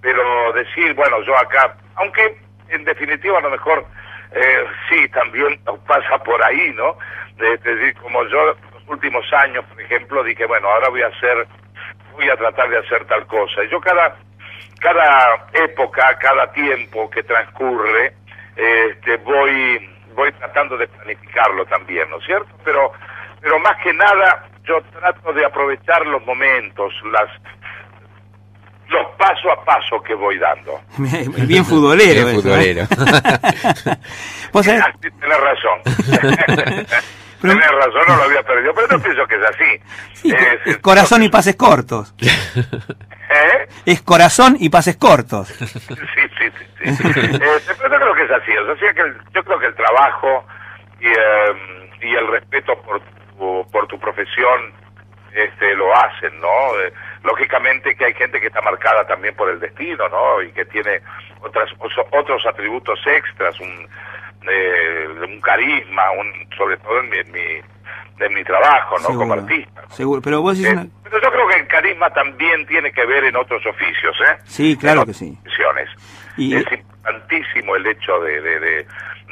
pero decir, bueno, yo acá, aunque en definitiva a lo mejor eh, sí, también pasa por ahí, ¿no? De decir, como yo los últimos años, por ejemplo, dije, bueno, ahora voy a hacer, voy a tratar de hacer tal cosa. Y yo cada, cada época, cada tiempo que transcurre, este, voy, voy tratando de planificarlo también, ¿no es cierto? Pero, pero más que nada, yo trato de aprovechar los momentos, las, los paso a paso que voy dando. Bien futbolero. Bien eso, ¿eh? futbolero. Vos sabés- sí, Tenés razón. Tenés razón, no lo había perdido, pero no pienso que es así. Sí, Eh, es corazón y pases cortos. ¿Eh? Es corazón y pases cortos. Sí, sí, sí. sí. Eh, pero yo creo que es así. O sea, que el- yo creo que el trabajo y, eh, y el respeto por tu, por tu profesión este, lo hacen, ¿no? Eh, lógicamente que hay gente que está marcada también por el destino, ¿no? Y que tiene otras, otros atributos extras, un, eh, un carisma, un, sobre todo en mi, en mi, en mi trabajo, ¿no? Como Seguro. artista. Seguro. Pero vos decís Eh, una... Pero yo creo que el carisma también tiene que ver en otros oficios, ¿eh? Sí, claro En que sí. Y- Es importantísimo el hecho de, de, de,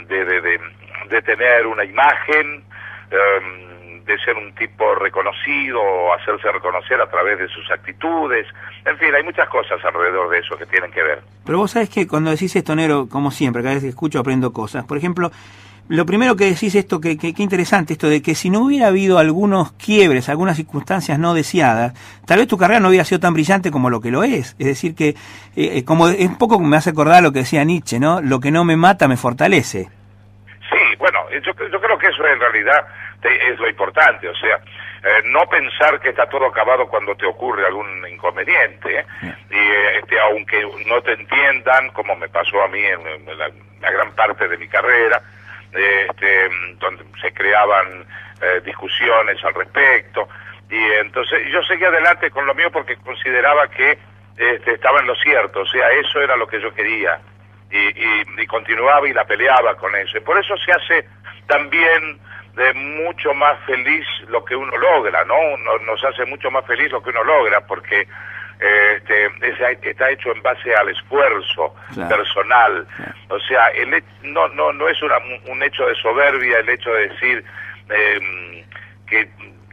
de, de- de- de tener una imagen, em, de ser un tipo reconocido, hacerse reconocer a través de sus actitudes. En fin, hay muchas cosas alrededor de eso que tienen que ver. Pero vos sabés que cuando decís esto, Nero, como siempre, cada vez que escucho aprendo cosas. Por ejemplo, lo primero que decís esto, que, que, que interesante esto de que si no hubiera habido algunos quiebres, algunas circunstancias no deseadas, tal vez tu carrera no hubiera sido tan brillante como lo que lo es. Es decir, que eh, eh, como es un poco como me hace acordar lo que decía Nietzsche, ¿no? Lo que no me mata me fortalece. Sí, bueno, eh, yo, yo creo que eso en realidad te- es lo importante, o sea, eh, no pensar que está todo acabado cuando te ocurre algún inconveniente, ¿eh? y eh, este, aunque no te entiendan, como me pasó a mí en, en la, la gran parte de mi carrera, este, donde se creaban eh, discusiones al respecto, y entonces yo seguí adelante con lo mío porque consideraba que este, estaba en lo cierto, o sea, eso era lo que yo quería y, y- y continuaba y la peleaba con eso. Y por eso se hace también de mucho más feliz lo que uno logra, ¿no? Uno- nos hace mucho más feliz lo que uno logra, porque eh, este, es- está hecho en base al esfuerzo Claro. personal. O sea, el, no, no, no es una- un hecho de soberbia el hecho de decir eh, que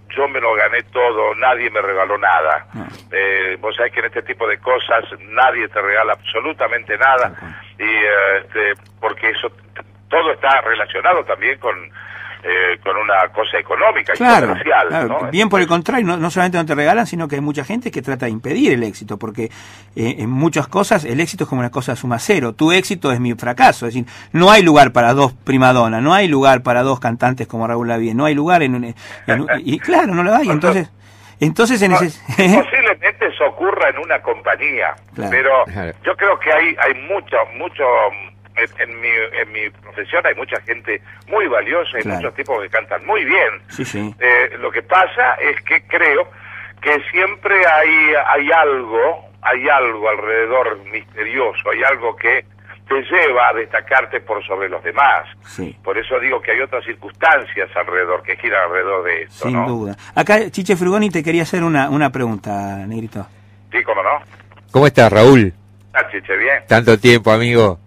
yo me lo gané todo, nadie me regaló nada. Eh, vos sabés que en este tipo de cosas nadie te regala absolutamente nada, y eh, este, porque eso todo está relacionado también con eh, con una cosa económica y comercial. claro, ¿no? bien por el contrario, no, no solamente no te regalan, sino que hay mucha gente que trata de impedir el éxito, porque eh, en muchas cosas el éxito es como una cosa suma cero. Tu éxito es mi fracaso, es decir, no hay lugar para dos primadonas, no hay lugar para dos cantantes como Raúl Lavie, no hay lugar en, un- en un- y claro, no lo hay. Entonces, entonces en No, ese Posiblemente eso ocurra en una compañía, Claro. pero yo creo que hay hay mucho mucho en, en mi en mi profesión hay mucha gente muy valiosa y Claro. muchos tipos que cantan muy bien. sí, sí. Eh, lo que pasa es que creo que siempre hay hay algo hay algo alrededor misterioso, hay algo que te lleva a destacarte por sobre los demás. Sí. Por eso digo que hay otras circunstancias alrededor que giran alrededor de esto, Sin ¿no? duda. Acá Chiche Frugoni te quería hacer una, una pregunta, Negrito. Sí, cómo no. ¿Cómo estás, Raúl? Ah, chiche, bien. Tanto tiempo, amigo.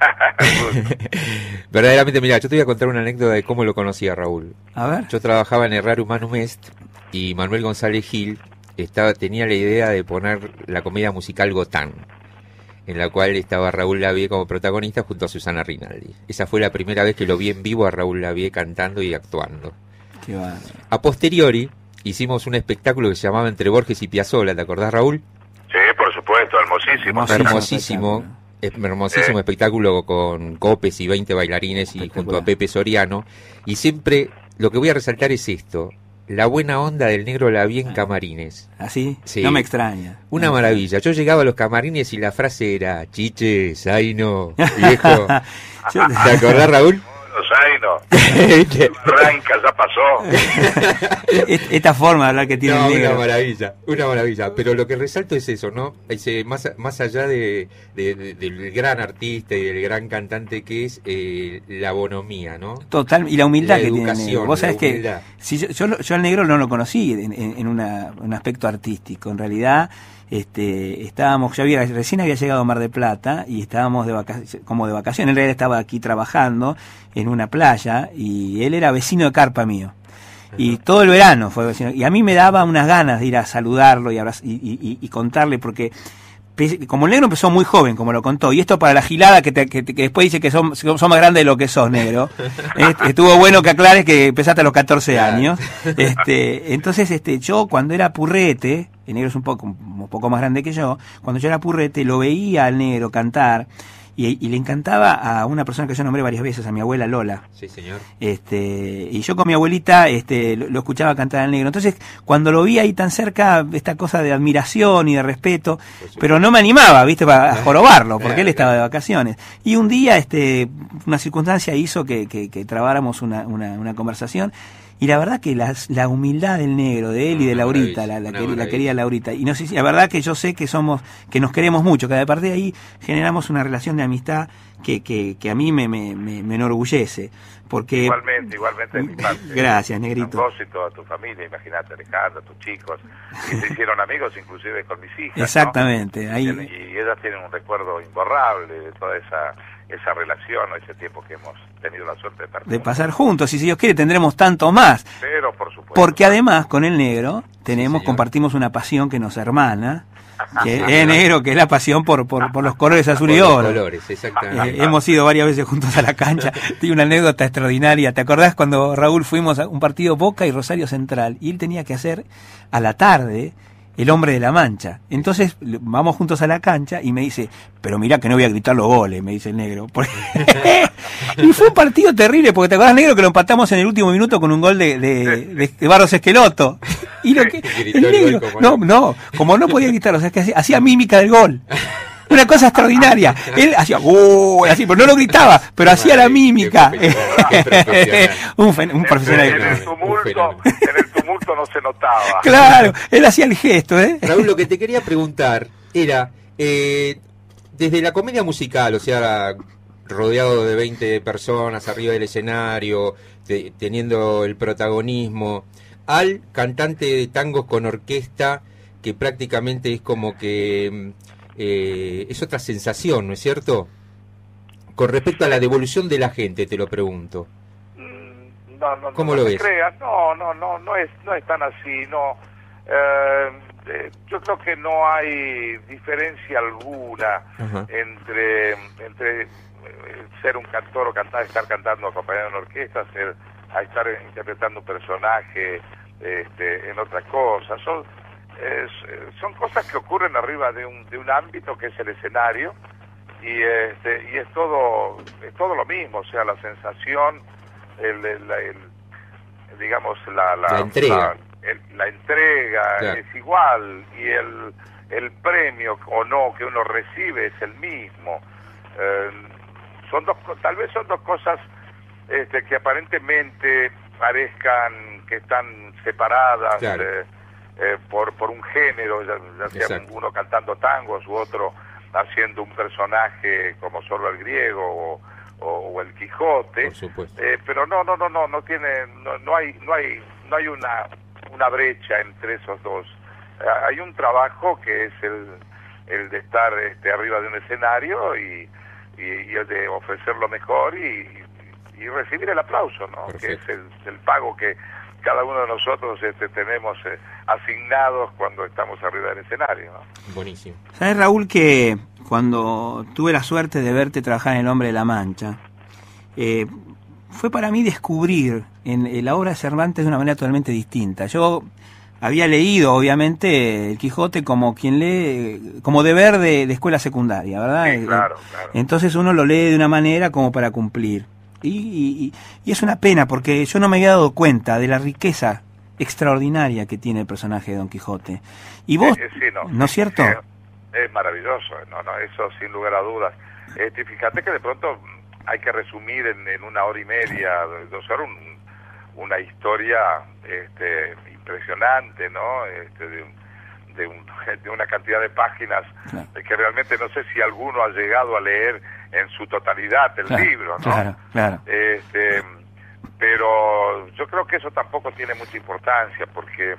Verdaderamente, mira, yo te voy a contar una anécdota de cómo lo conocí a Raúl. A ver. Yo trabajaba en Errar Humanum Est y Manuel González Gil estaba, tenía la idea de poner la comedia musical Gotán, en la cual estaba Raúl Lavie como protagonista junto a Susana Rinaldi. Esa fue la primera vez que lo vi en vivo a Raúl Lavie cantando y actuando. Qué. A posteriori, hicimos un espectáculo que se llamaba Entre Borges y Piazzolla, ¿te acordás, Raúl? Sí, por supuesto, hermosísimo. Hermosísimo, hermosísimo espectáculo con copes y 20 bailarines y junto a Pepe Soriano. Y siempre lo que voy a resaltar es esto, la buena onda del negro la vi en camarines. ¿Así? Sí. No me extraña. Una No maravilla. Yo llegaba a los camarines y la frase era, chiche, zaino, viejo. Yo- ¿Te acordás, Raúl? Los Zaino, Ranca ya pasó. Esta forma de hablar que tiene No, el una negro. maravilla, una maravilla. Pero lo que resalto es eso, ¿no? Ese, más, más allá de, de- de- del gran artista y del gran cantante que es eh, la bonomía, ¿no? Total, y la humildad La que tiene. Vos sabés que si yo, yo, lo- yo al negro no lo conocí en, en- en una- un aspecto artístico. En realidad, este, estábamos, yo había, recién había llegado a Mar de Plata y estábamos de vaca- como de vacaciones. En realidad estaba aquí trabajando en una playa y él era vecino de carpa mío. Y todo el verano fue vecino. Y a mí me daba unas ganas de ir a saludarlo y, y, y- y- contarle, porque como el negro empezó muy joven, como lo contó, y esto para la gilada que, te- que, te- que después dice que son, son más grandes de lo que sos, negro, eh, estuvo bueno que aclares que empezaste a los 14 Claro. años. Este, entonces, este, yo cuando era purrete, el negro es un poco, un poco más grande que yo, cuando yo era purrete lo veía al negro cantar y, y le encantaba a una persona que yo nombré varias veces, a mi abuela Lola. Sí, señor. Este, y yo con mi abuelita este, lo, lo escuchaba cantar al negro. Entonces, cuando lo vi ahí tan cerca, esta cosa de admiración y de respeto, pero no me animaba, ¿viste? Para a jorobarlo, porque él estaba de vacaciones. Y un día, este, una circunstancia hizo que, que, que trabáramos una, una, una conversación. Y la verdad que las- la humildad del negro, de él y de Laurita, la, la, una queri- la querida Laurita. Y no sé si, la verdad que yo sé que somos, que nos queremos mucho, que a partir de ahí generamos una relación de amistad que, que, que a mí me, me, me, me enorgullece. Porque Igualmente, igualmente de mi parte. Gracias, negrito. A vos y toda tu familia, imagínate, Alejandro, tus chicos, que se hicieron amigos inclusive con mis hijas. ¿no? Exactamente, ahí- Y, y ellas tienen un recuerdo imborrable de toda esa, esa relación o ese tiempo que hemos tenido la suerte de estar de pasar juntos y si Dios quiere tendremos tanto más Pero, por supuesto. porque además con el negro tenemos compartimos una pasión que nos hermana que es negro que es la pasión por, por, por los colores azul Por y los oro colores, exactamente. Eh, hemos ido varias veces juntos a la cancha. Tiene una anécdota extraordinaria. ¿Te acordás cuando Raúl fuimos a un partido Boca y Rosario Central? Y él tenía que hacer a la tarde el hombre de la mancha. Entonces vamos juntos a la cancha y me dice, pero mirá que no voy a gritar los goles, me dice el negro. Y fue un partido terrible, porque te acordás, negro, que lo empatamos en el último minuto con un gol de, de, de- de Barros Esqueloto. Y lo que, el negro, no, no, como no podía gritar, o sea, que hacía, hacía mímica del gol. Una cosa extraordinaria. Él hacía, "Uh", así, pero no lo gritaba, pero hacía la mímica. Un, fen- un En- profesional. En, el tumulto, fenómeno. en el tumulto no se notaba. Claro, él hacía el gesto, ¿eh? Raúl, lo que te quería preguntar era, eh, desde la comedia musical, o sea, rodeado de 20 personas arriba del escenario, te- teniendo el protagonismo, al cantante de tangos con orquesta, que prácticamente es como que mm, eh, es otra sensación, ¿no es cierto? Con respecto a la devolución de la gente, te lo pregunto. Mm, No, no, ¿Cómo no, lo ves? creas. No, no, no, no es, no es tan así, no. Eh, eh, yo creo que no hay diferencia alguna entre, entre eh, ser un cantor o cantar, estar cantando acompañado de una orquesta, ser a estar interpretando un personaje este, en otra cosa. Son, es- son cosas que ocurren arriba de un, de un ámbito que es el escenario y, este, y es todo es todo lo mismo, o sea, la sensación, el, el- el- digamos, la, la, La entrega. la- el- la entrega Claro. es igual y el, el premio o no que uno recibe es el mismo. Eh, son dos, tal vez son dos cosas este, que aparentemente parezcan que están separadas Claro. eh, eh, por, por un género, ya, ya sea uno cantando tangos u otro haciendo un personaje como Sorba el Griego o, o- o el Quijote. Por supuesto. Eh, pero no, no, no, no, no tiene, no, no hay, no hay, no hay una, una brecha entre esos dos. Eh, hay un trabajo que es el, el de estar este, arriba de un escenario y, y, y el de ofrecer lo mejor y, y recibir el aplauso, ¿no? Que es el, el pago que cada uno de nosotros este, tenemos eh, asignados cuando estamos arriba del escenario, ¿no? Buenísimo. ¿Sabes, Raúl, que cuando tuve la suerte de verte trabajar en El Hombre de la Mancha, eh, fue para mí descubrir en, en la obra de Cervantes de una manera totalmente distinta. Yo había leído, obviamente, El Quijote como quien lee, como deber de, de escuela secundaria, ¿verdad? Sí, Eh, claro, claro. Entonces uno lo lee de una manera como para cumplir. Y, y- y- es una pena porque yo no me había dado cuenta de la riqueza extraordinaria que tiene el personaje de Don Quijote. Y vos, Eh, eh, sí, no. ¿no es cierto? Eh, es maravilloso, no, no, eso sin lugar a dudas. Este, fíjate que de pronto hay que resumir en, en una hora y media, dos horas, un- una historia este, impresionante, ¿no? Este, de, de, un- de una cantidad de páginas que realmente no sé si alguno ha llegado a leer en su totalidad el Claro, libro, ¿no? Claro, claro. Este, pero yo creo que eso tampoco tiene mucha importancia porque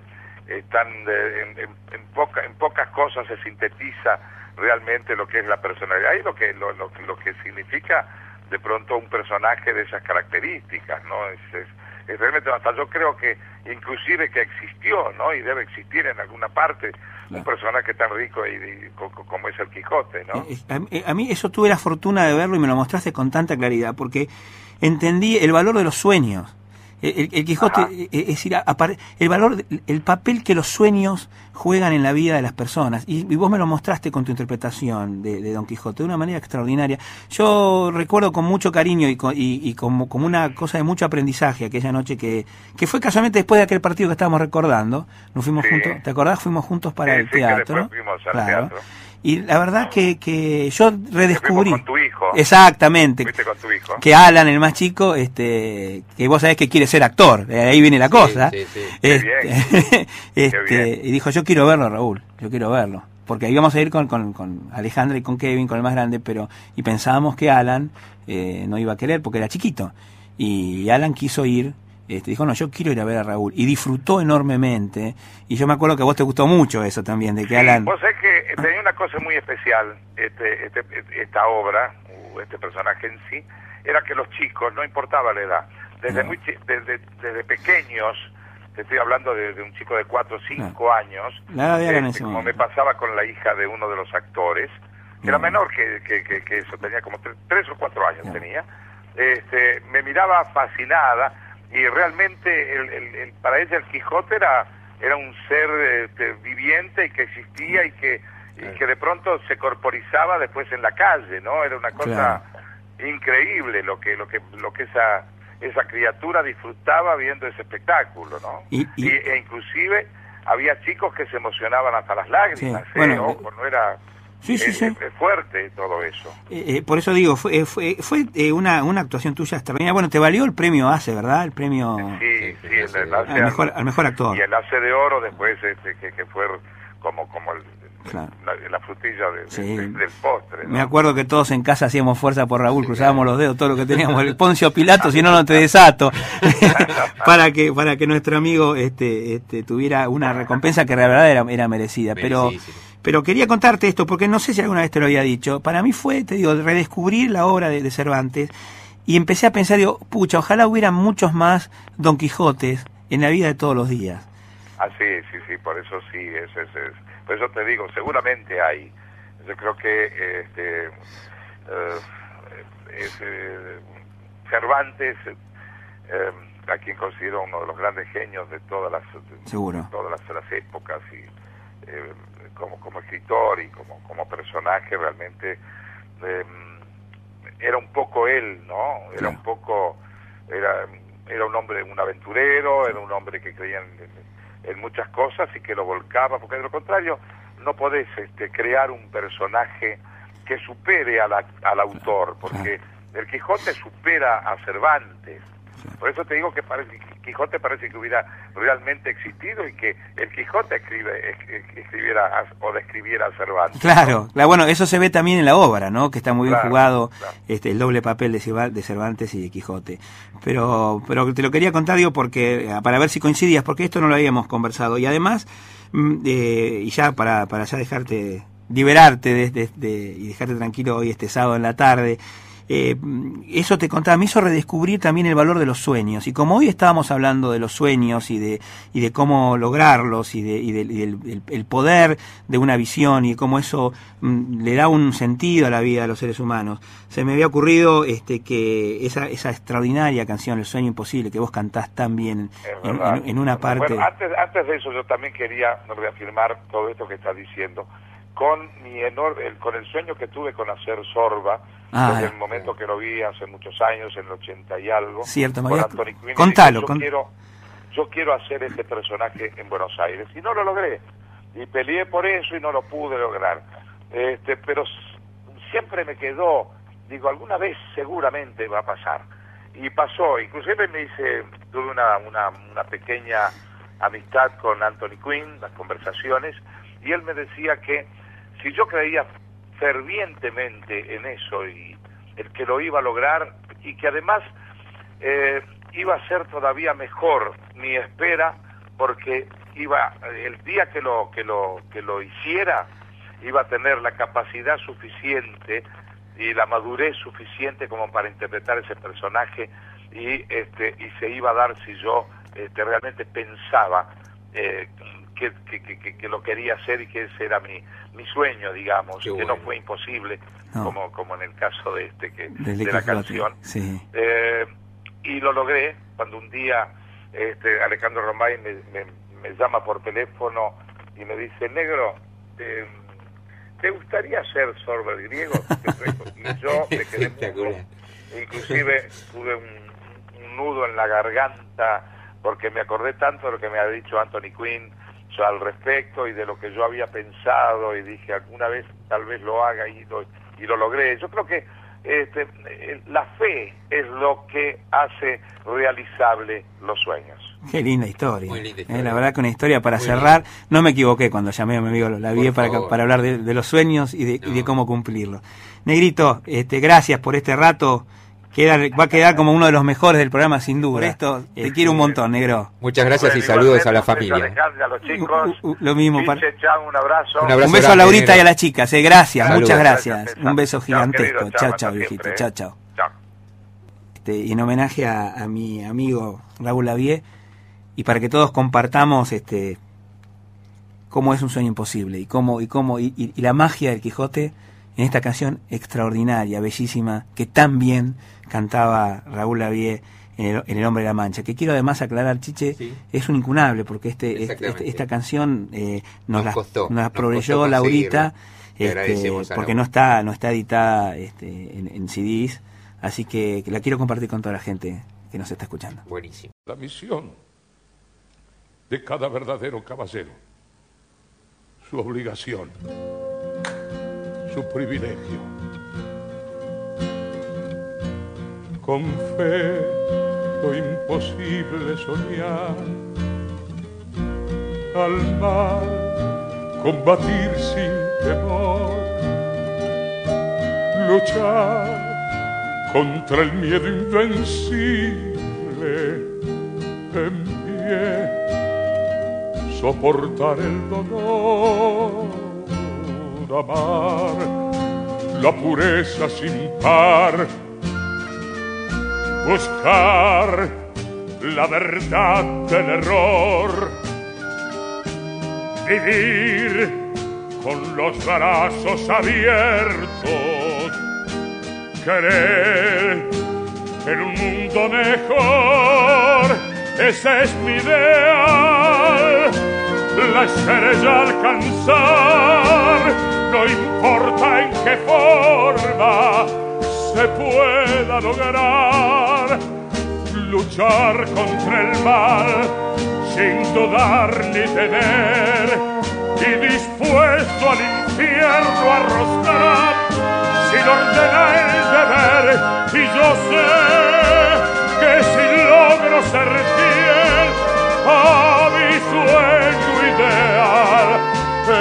están de- en, en- en poca- en pocas cosas se sintetiza realmente lo que es la personalidad y lo que lo, lo, lo que significa de pronto un personaje de esas características, ¿no? Es, es, es realmente hasta yo creo que inclusive que existió, ¿no? Y debe existir en alguna parte un personaje tan rico y, y co- co- como es el Quijote, ¿no? Eh, A, mí- a mí eso tuve la fortuna de verlo y me lo mostraste con tanta claridad, porque entendí el valor de los sueños. El, el- Quijote, eh, es decir, el valor, el papel que los sueños juegan en la vida de las personas. Y, y vos me lo mostraste con tu interpretación de, de Don Quijote de una manera extraordinaria. Yo recuerdo con mucho cariño y, co- y, y como, como una cosa de mucho aprendizaje aquella noche que, que fue casualmente después de aquel partido que estábamos recordando. Nos fuimos Sí. juntos, ¿te acordás? Fuimos juntos para Sí, el sí, teatro. después fuimos al teatro. Y la verdad que, que yo redescubrí. con tu hijo. Exactamente. Fuiste con tu hijo. Que Alan, el más chico, este, que vos sabés que quiere ser actor, de ahí viene la cosa. sí, sí. Qué Este, este, y dijo, yo quiero verlo, Raúl, yo quiero verlo. Porque íbamos a ir con, con, con Alejandra y con Kevin, con el más grande, pero, y pensábamos que Alan eh, no iba a querer porque era chiquito. Y Alan quiso ir, este, dijo, no, yo quiero ir a ver a Raúl. Y disfrutó enormemente. Y yo me acuerdo que a vos te gustó mucho eso también, de que Alan... Vos sabés que tenía una cosa muy especial, este, este, esta obra, este personaje en sí, era que los chicos, no importaba la edad, desde, muy chi- desde, desde pequeños, te estoy hablando de, de un chico de 4 o 5 años, este, como me pasaba con la hija de uno de los actores, que era menor que, que, que- que eso, tenía como 3 o 4 años tenía, este, me miraba fascinada y realmente el, el- el- para ella el Quijote era, era un ser este, viviente y que existía y que, y que de pronto se corporizaba después en la calle, ¿no? Era una cosa increíble lo que, lo que, lo que esa, esa criatura disfrutaba viendo ese espectáculo, ¿no? Y- y- e inclusive había chicos que se emocionaban hasta las lágrimas, Sí, ¿eh? bueno, Ojo, no era Sí, sí, es- sí. es fuerte todo eso. Eh, eh, por eso digo, fue, eh, fue, fue eh, una, una actuación tuya extraordinaria. Bueno, te valió el premio ACE, ¿verdad? El premio Sí, sí, el, el al, mejor, al mejor actor. y el hace de oro después este, que, que fue como como el- Claro. la, la frutilla de- de- Sí. de- del postre. ¿no? Me acuerdo que todos en casa hacíamos fuerza por Raúl, cruzábamos los dedos, todo lo que teníamos, el Poncio Pilato, si no, no te desato, para que para que nuestro amigo este, este tuviera una recompensa que la verdad era, era merecida. Pero, pero quería contarte esto, porque no sé si alguna vez te lo había dicho. Para mí fue, te digo, redescubrir la obra de, de Cervantes y empecé a pensar, digo, pucha, ojalá hubiera muchos más Don Quijotes en la vida de todos los días. Ah, sí, sí, sí, por eso sí, es, es, es- por eso te digo, seguramente hay. Yo creo que este, eh, es, eh, Cervantes eh, a quien considero uno de los grandes genios de todas las, de Seguro. todas las, las épocas y eh, como, como escritor y como, como personaje realmente eh, era un poco él, ¿no? Era un poco, era, era un hombre, un aventurero, era un hombre que creía en, en- en muchas cosas y que lo volcaba, porque de lo contrario no podés este, crear un personaje que supere a la- al autor, porque el Quijote supera a Cervantes. Por eso te digo que parece, Quijote parece que hubiera realmente existido y que el Quijote escribe, es- escribiera a- o describiera a Cervantes. Claro, claro, bueno, eso se ve también en la obra, ¿no? Que está muy bien Claro, jugado claro. este, el doble papel de, Cerva- de Cervantes y de Quijote. Pero, pero te lo quería contar, digo, porque, eh, para ver si coincidías, porque esto no lo habíamos conversado. Y además, mm, eh, y ya para, para ya dejarte, liberarte de, de- de- y dejarte tranquilo hoy este sábado en la tarde, eh, eso te contaba, me hizo redescubrir también el valor de los sueños. Y como hoy estábamos hablando de los sueños y de, y de cómo lograrlos y, de, y del, y del- el, el poder de una visión y cómo eso mm, le da un sentido a la vida de los seres humanos, se me había ocurrido este, que esa, esa extraordinaria canción, El sueño imposible, que vos cantás tan bien en, verdad. en- en una parte... Bueno, antes, antes de eso yo también quería reafirmar todo esto que estás diciendo con mi enorme, el- con el sueño que tuve con hacer Sorba Ah, desde el momento que lo vi hace muchos años, en el 80 y algo, Cierto, con Anthony Quinn, contalo, dije, yo quiero, yo quiero hacer este personaje en Buenos Aires y no lo logré y peleé por eso y no lo pude lograr, este, pero siempre me quedó, digo, alguna vez seguramente va a pasar y pasó, inclusive me hice, tuve una, una, una pequeña amistad con Anthony Quinn, las conversaciones, y él me decía que si yo creía fervientemente en eso y el que lo iba a lograr y que además eh, iba a ser todavía mejor mi espera porque iba el día que lo que lo que lo hiciera iba a tener la capacidad suficiente y la madurez suficiente como para interpretar ese personaje y este y se iba a dar si yo este, realmente pensaba eh, que, que, que- lo quería hacer y que ese era mi, mi sueño digamos que no fue imposible No. como como en el caso de este que de la canción Sí. eh, y lo logré cuando un día este, Alejandro Romay me, me- me llama por teléfono y me dice, negro, ¿te gustaría ser sorber griego? y yo me quedé mudo. Inclusive tuve un, un nudo en la garganta porque me acordé tanto de lo que me había dicho Anthony Quinn al respecto y de lo que yo había pensado y dije alguna vez tal vez lo haga y lo, y lo logré. Yo creo que este, eh, la fe es lo que hace realizable los sueños. Qué linda historia. Muy linda Eh, la verdad que una historia para Muy cerrar. No me equivoqué cuando llamé a mi amigo la Por para, para hablar de, de los sueños y de, y de cómo cumplirlos. Negrito, este, gracias por este rato. Queda, va a quedar como uno de los mejores del programa, sin duda. Por esto, te Este, quiero un montón, negro. Muchas gracias y saludos a la familia. A los chicos. Uh, uh, lo mismo Piche, para- chao, un abrazo. Un abrazo Un beso a Laurita negro. y a las chicas, eh, gracias, Saludos. muchas gracias. Gracias, Un beso gigantesco. Chao, chao, viejito. siempre, Chao, eh. chao. Chao. Este, y en homenaje a, a mi amigo Raúl Lavie y para que todos compartamos este cómo es un sueño imposible y cómo y cómo y, y- y la magia del Quijote en esta canción extraordinaria, bellísima, que tan bien cantaba Raúl Lavie en el, en El Hombre de la Mancha. Que quiero además aclarar, Chiche, Sí. es un incunable porque este, este- Exactamente. esta canción eh, nos, Nos la, costó, nos la nos proveyó costó Laurita. este, porque no está no está editada este, en, en CDs, así que, que la quiero compartir con toda la gente que nos está escuchando. Buenísimo. La misión de cada verdadero caballero, su obligación, su privilegio. Con fe lo imposible soñar, al mal combatir sin temor, luchar contra el miedo invencible. En pie, soportar el dolor, amar la pureza sin par, buscar la verdad del error, vivir con los brazos abiertos, querer en un mundo mejor. Ese es mi ideal, la estrella alcanzar, no importa en qué forma se pueda lograr, luchar contra el mal sin dudar ni temer y dispuesto al infierno a si lo ordena el deber. Y yo sé que si logro ser fiel a mi sueño ideal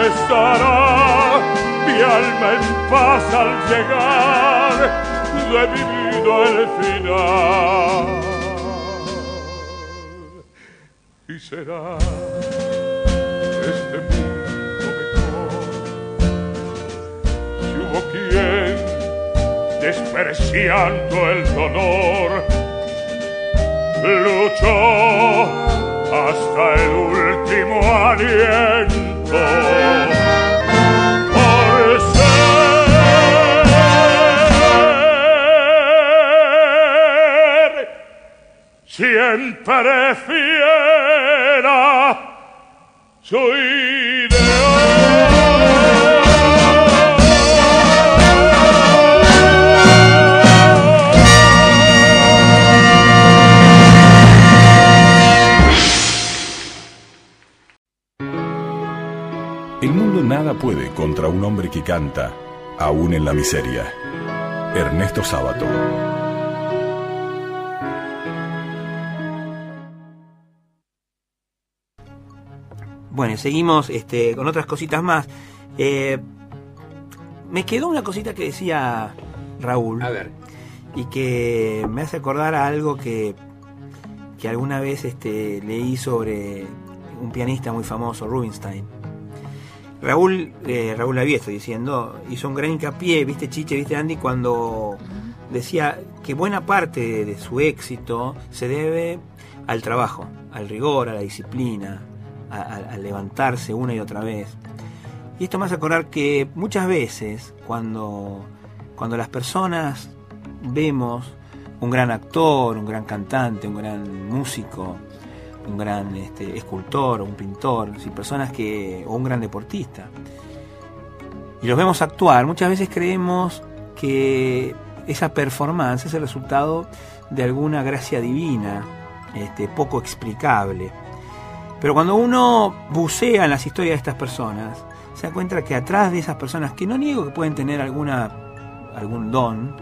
estará alma en paz al llegar de mi vida el final. Y será este mundo mejor. Si hubo quien despreciando el dolor luchó hasta el último aliento siempre fiel a su El mundo nada puede contra un hombre que canta, aún en la miseria. Ernesto Sábato. Bueno, seguimos este, con otras cositas más. Eh, me quedó una cosita que decía Raúl. A ver. Y que me hace acordar a algo que, que alguna vez este, leí sobre un pianista muy famoso, Rubinstein. Raúl, eh, Raúl Lavie, estoy diciendo, hizo un gran hincapié, viste Chiche, viste Andy, cuando decía que buena parte de, de su éxito se debe al trabajo, al rigor, a la disciplina, a, levantarse una y otra vez. Y esto me hace acordar que muchas veces cuando, cuando las personas vemos un gran actor, un gran cantante, un gran músico, un gran este, escultor, un pintor, sí, personas que, o un gran deportista, y los vemos actuar, muchas veces creemos que esa performance es el resultado de alguna gracia divina, este, poco explicable. Pero cuando uno bucea en las historias de estas personas, se da cuenta que atrás de esas personas, que no niego que pueden tener alguna, algún don,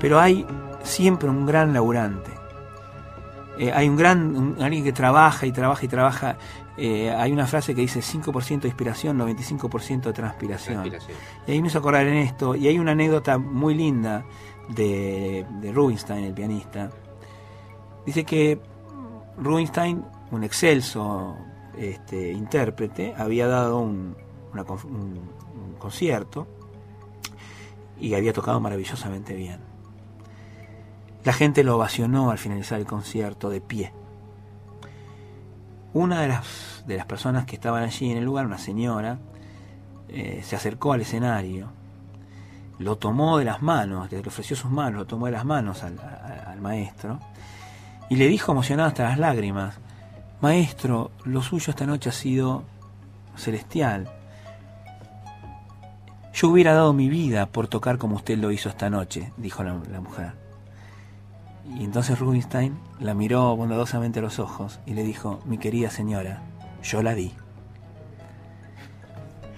pero hay siempre un gran laburante. Eh, hay un gran, un- alguien que trabaja y trabaja y trabaja. Eh, hay una frase que dice 5% de inspiración, 95% de transpiración. Transpiración. Y ahí me hizo acordar en esto. Y hay una anécdota muy linda de, de Rubinstein, el pianista. Dice que Rubinstein, un excelso este, intérprete, había dado un, concierto y había tocado maravillosamente bien. La gente lo ovacionó al finalizar el concierto de pie. Una de las, de las personas que estaban allí en el lugar, una señora, eh, se acercó al escenario, lo tomó de las manos, le ofreció sus manos, lo tomó de las manos al, al maestro y le dijo emocionado hasta las lágrimas, Maestro, lo suyo esta noche ha sido celestial. Yo hubiera dado mi vida por tocar como usted lo hizo esta noche, dijo la, la mujer. Y entonces Rubinstein la miró bondadosamente a los ojos y le dijo, mi querida señora, yo la di.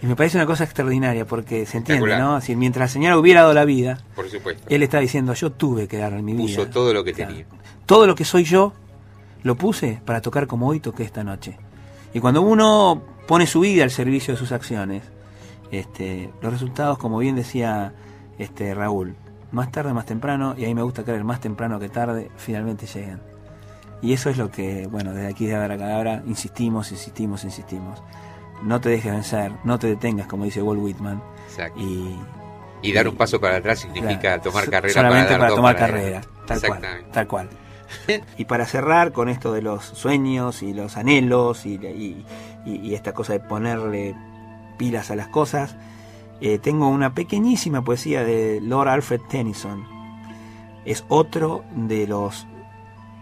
Y me parece una cosa extraordinaria porque se entiende. ¿no? Si mientras la señora hubiera dado la vida, Por supuesto. él está diciendo, yo tuve que dar mi vida. Puso todo lo que Claro. tenía. Todo lo que soy yo lo puse para tocar como hoy toqué esta noche. Y cuando uno pone su vida al servicio de sus acciones, este, los resultados, como bien decía este Raúl, más tarde, más temprano, y a mí me gusta creer más temprano que tarde, finalmente llegan. Y eso es lo que, bueno, desde aquí de Abracadabra insistimos, insistimos, insistimos. No te dejes vencer, no te detengas, como dice Walt Whitman. Exacto. Y, Y dar un paso para atrás significa Claro, tomar carrera solamente para, para, dar tomar para carrera, tal cual, tal cual. Y para cerrar con esto de los sueños y los anhelos y, esta cosa de ponerle pilas a las cosas, eh, tengo una pequeñísima poesía de Lord Alfred Tennyson, es otro de los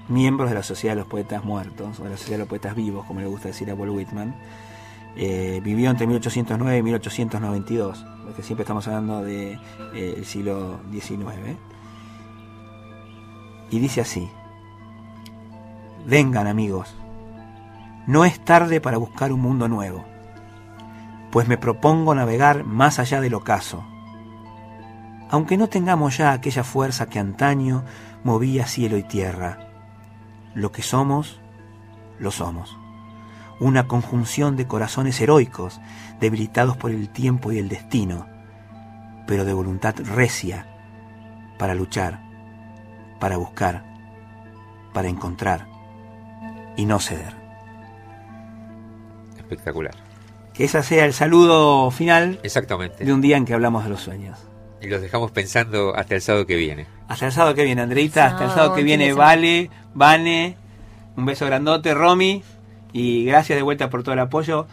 miembros de la Sociedad de los Poetas Muertos, o de la Sociedad de los Poetas Vivos, como le gusta decir a Paul Whitman. Eh, vivió entre 1809 y 1892, porque siempre estamos hablando del de, eh, siglo XIX. Y dice así, vengan amigos, no es tarde para buscar un mundo nuevo, pues me propongo navegar más allá del ocaso. Aunque no tengamos ya aquella fuerza que antaño movía cielo y tierra, lo que somos, lo somos. Una conjunción de corazones heroicos, debilitados por el tiempo y el destino, pero de voluntad recia para luchar, para buscar, para encontrar y no ceder. Espectacular. Que ese sea el saludo final Exactamente. de un día en que hablamos de los sueños. Y los dejamos pensando hasta el sábado que viene. Hasta el sábado que viene, Andreita. Hasta el sábado que viene, Vale, Vane. Un beso grandote, Romy. Y gracias de vuelta por todo el apoyo.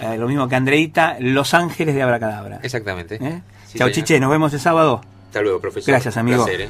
Eh, lo mismo que Andreita. Los Ángeles de Abracadabra. Exactamente. ¿Eh? Sí, Chau, señor. Chiche. Nos vemos el sábado. Hasta luego, profesor. Gracias, amigo. Un placer, ¿eh?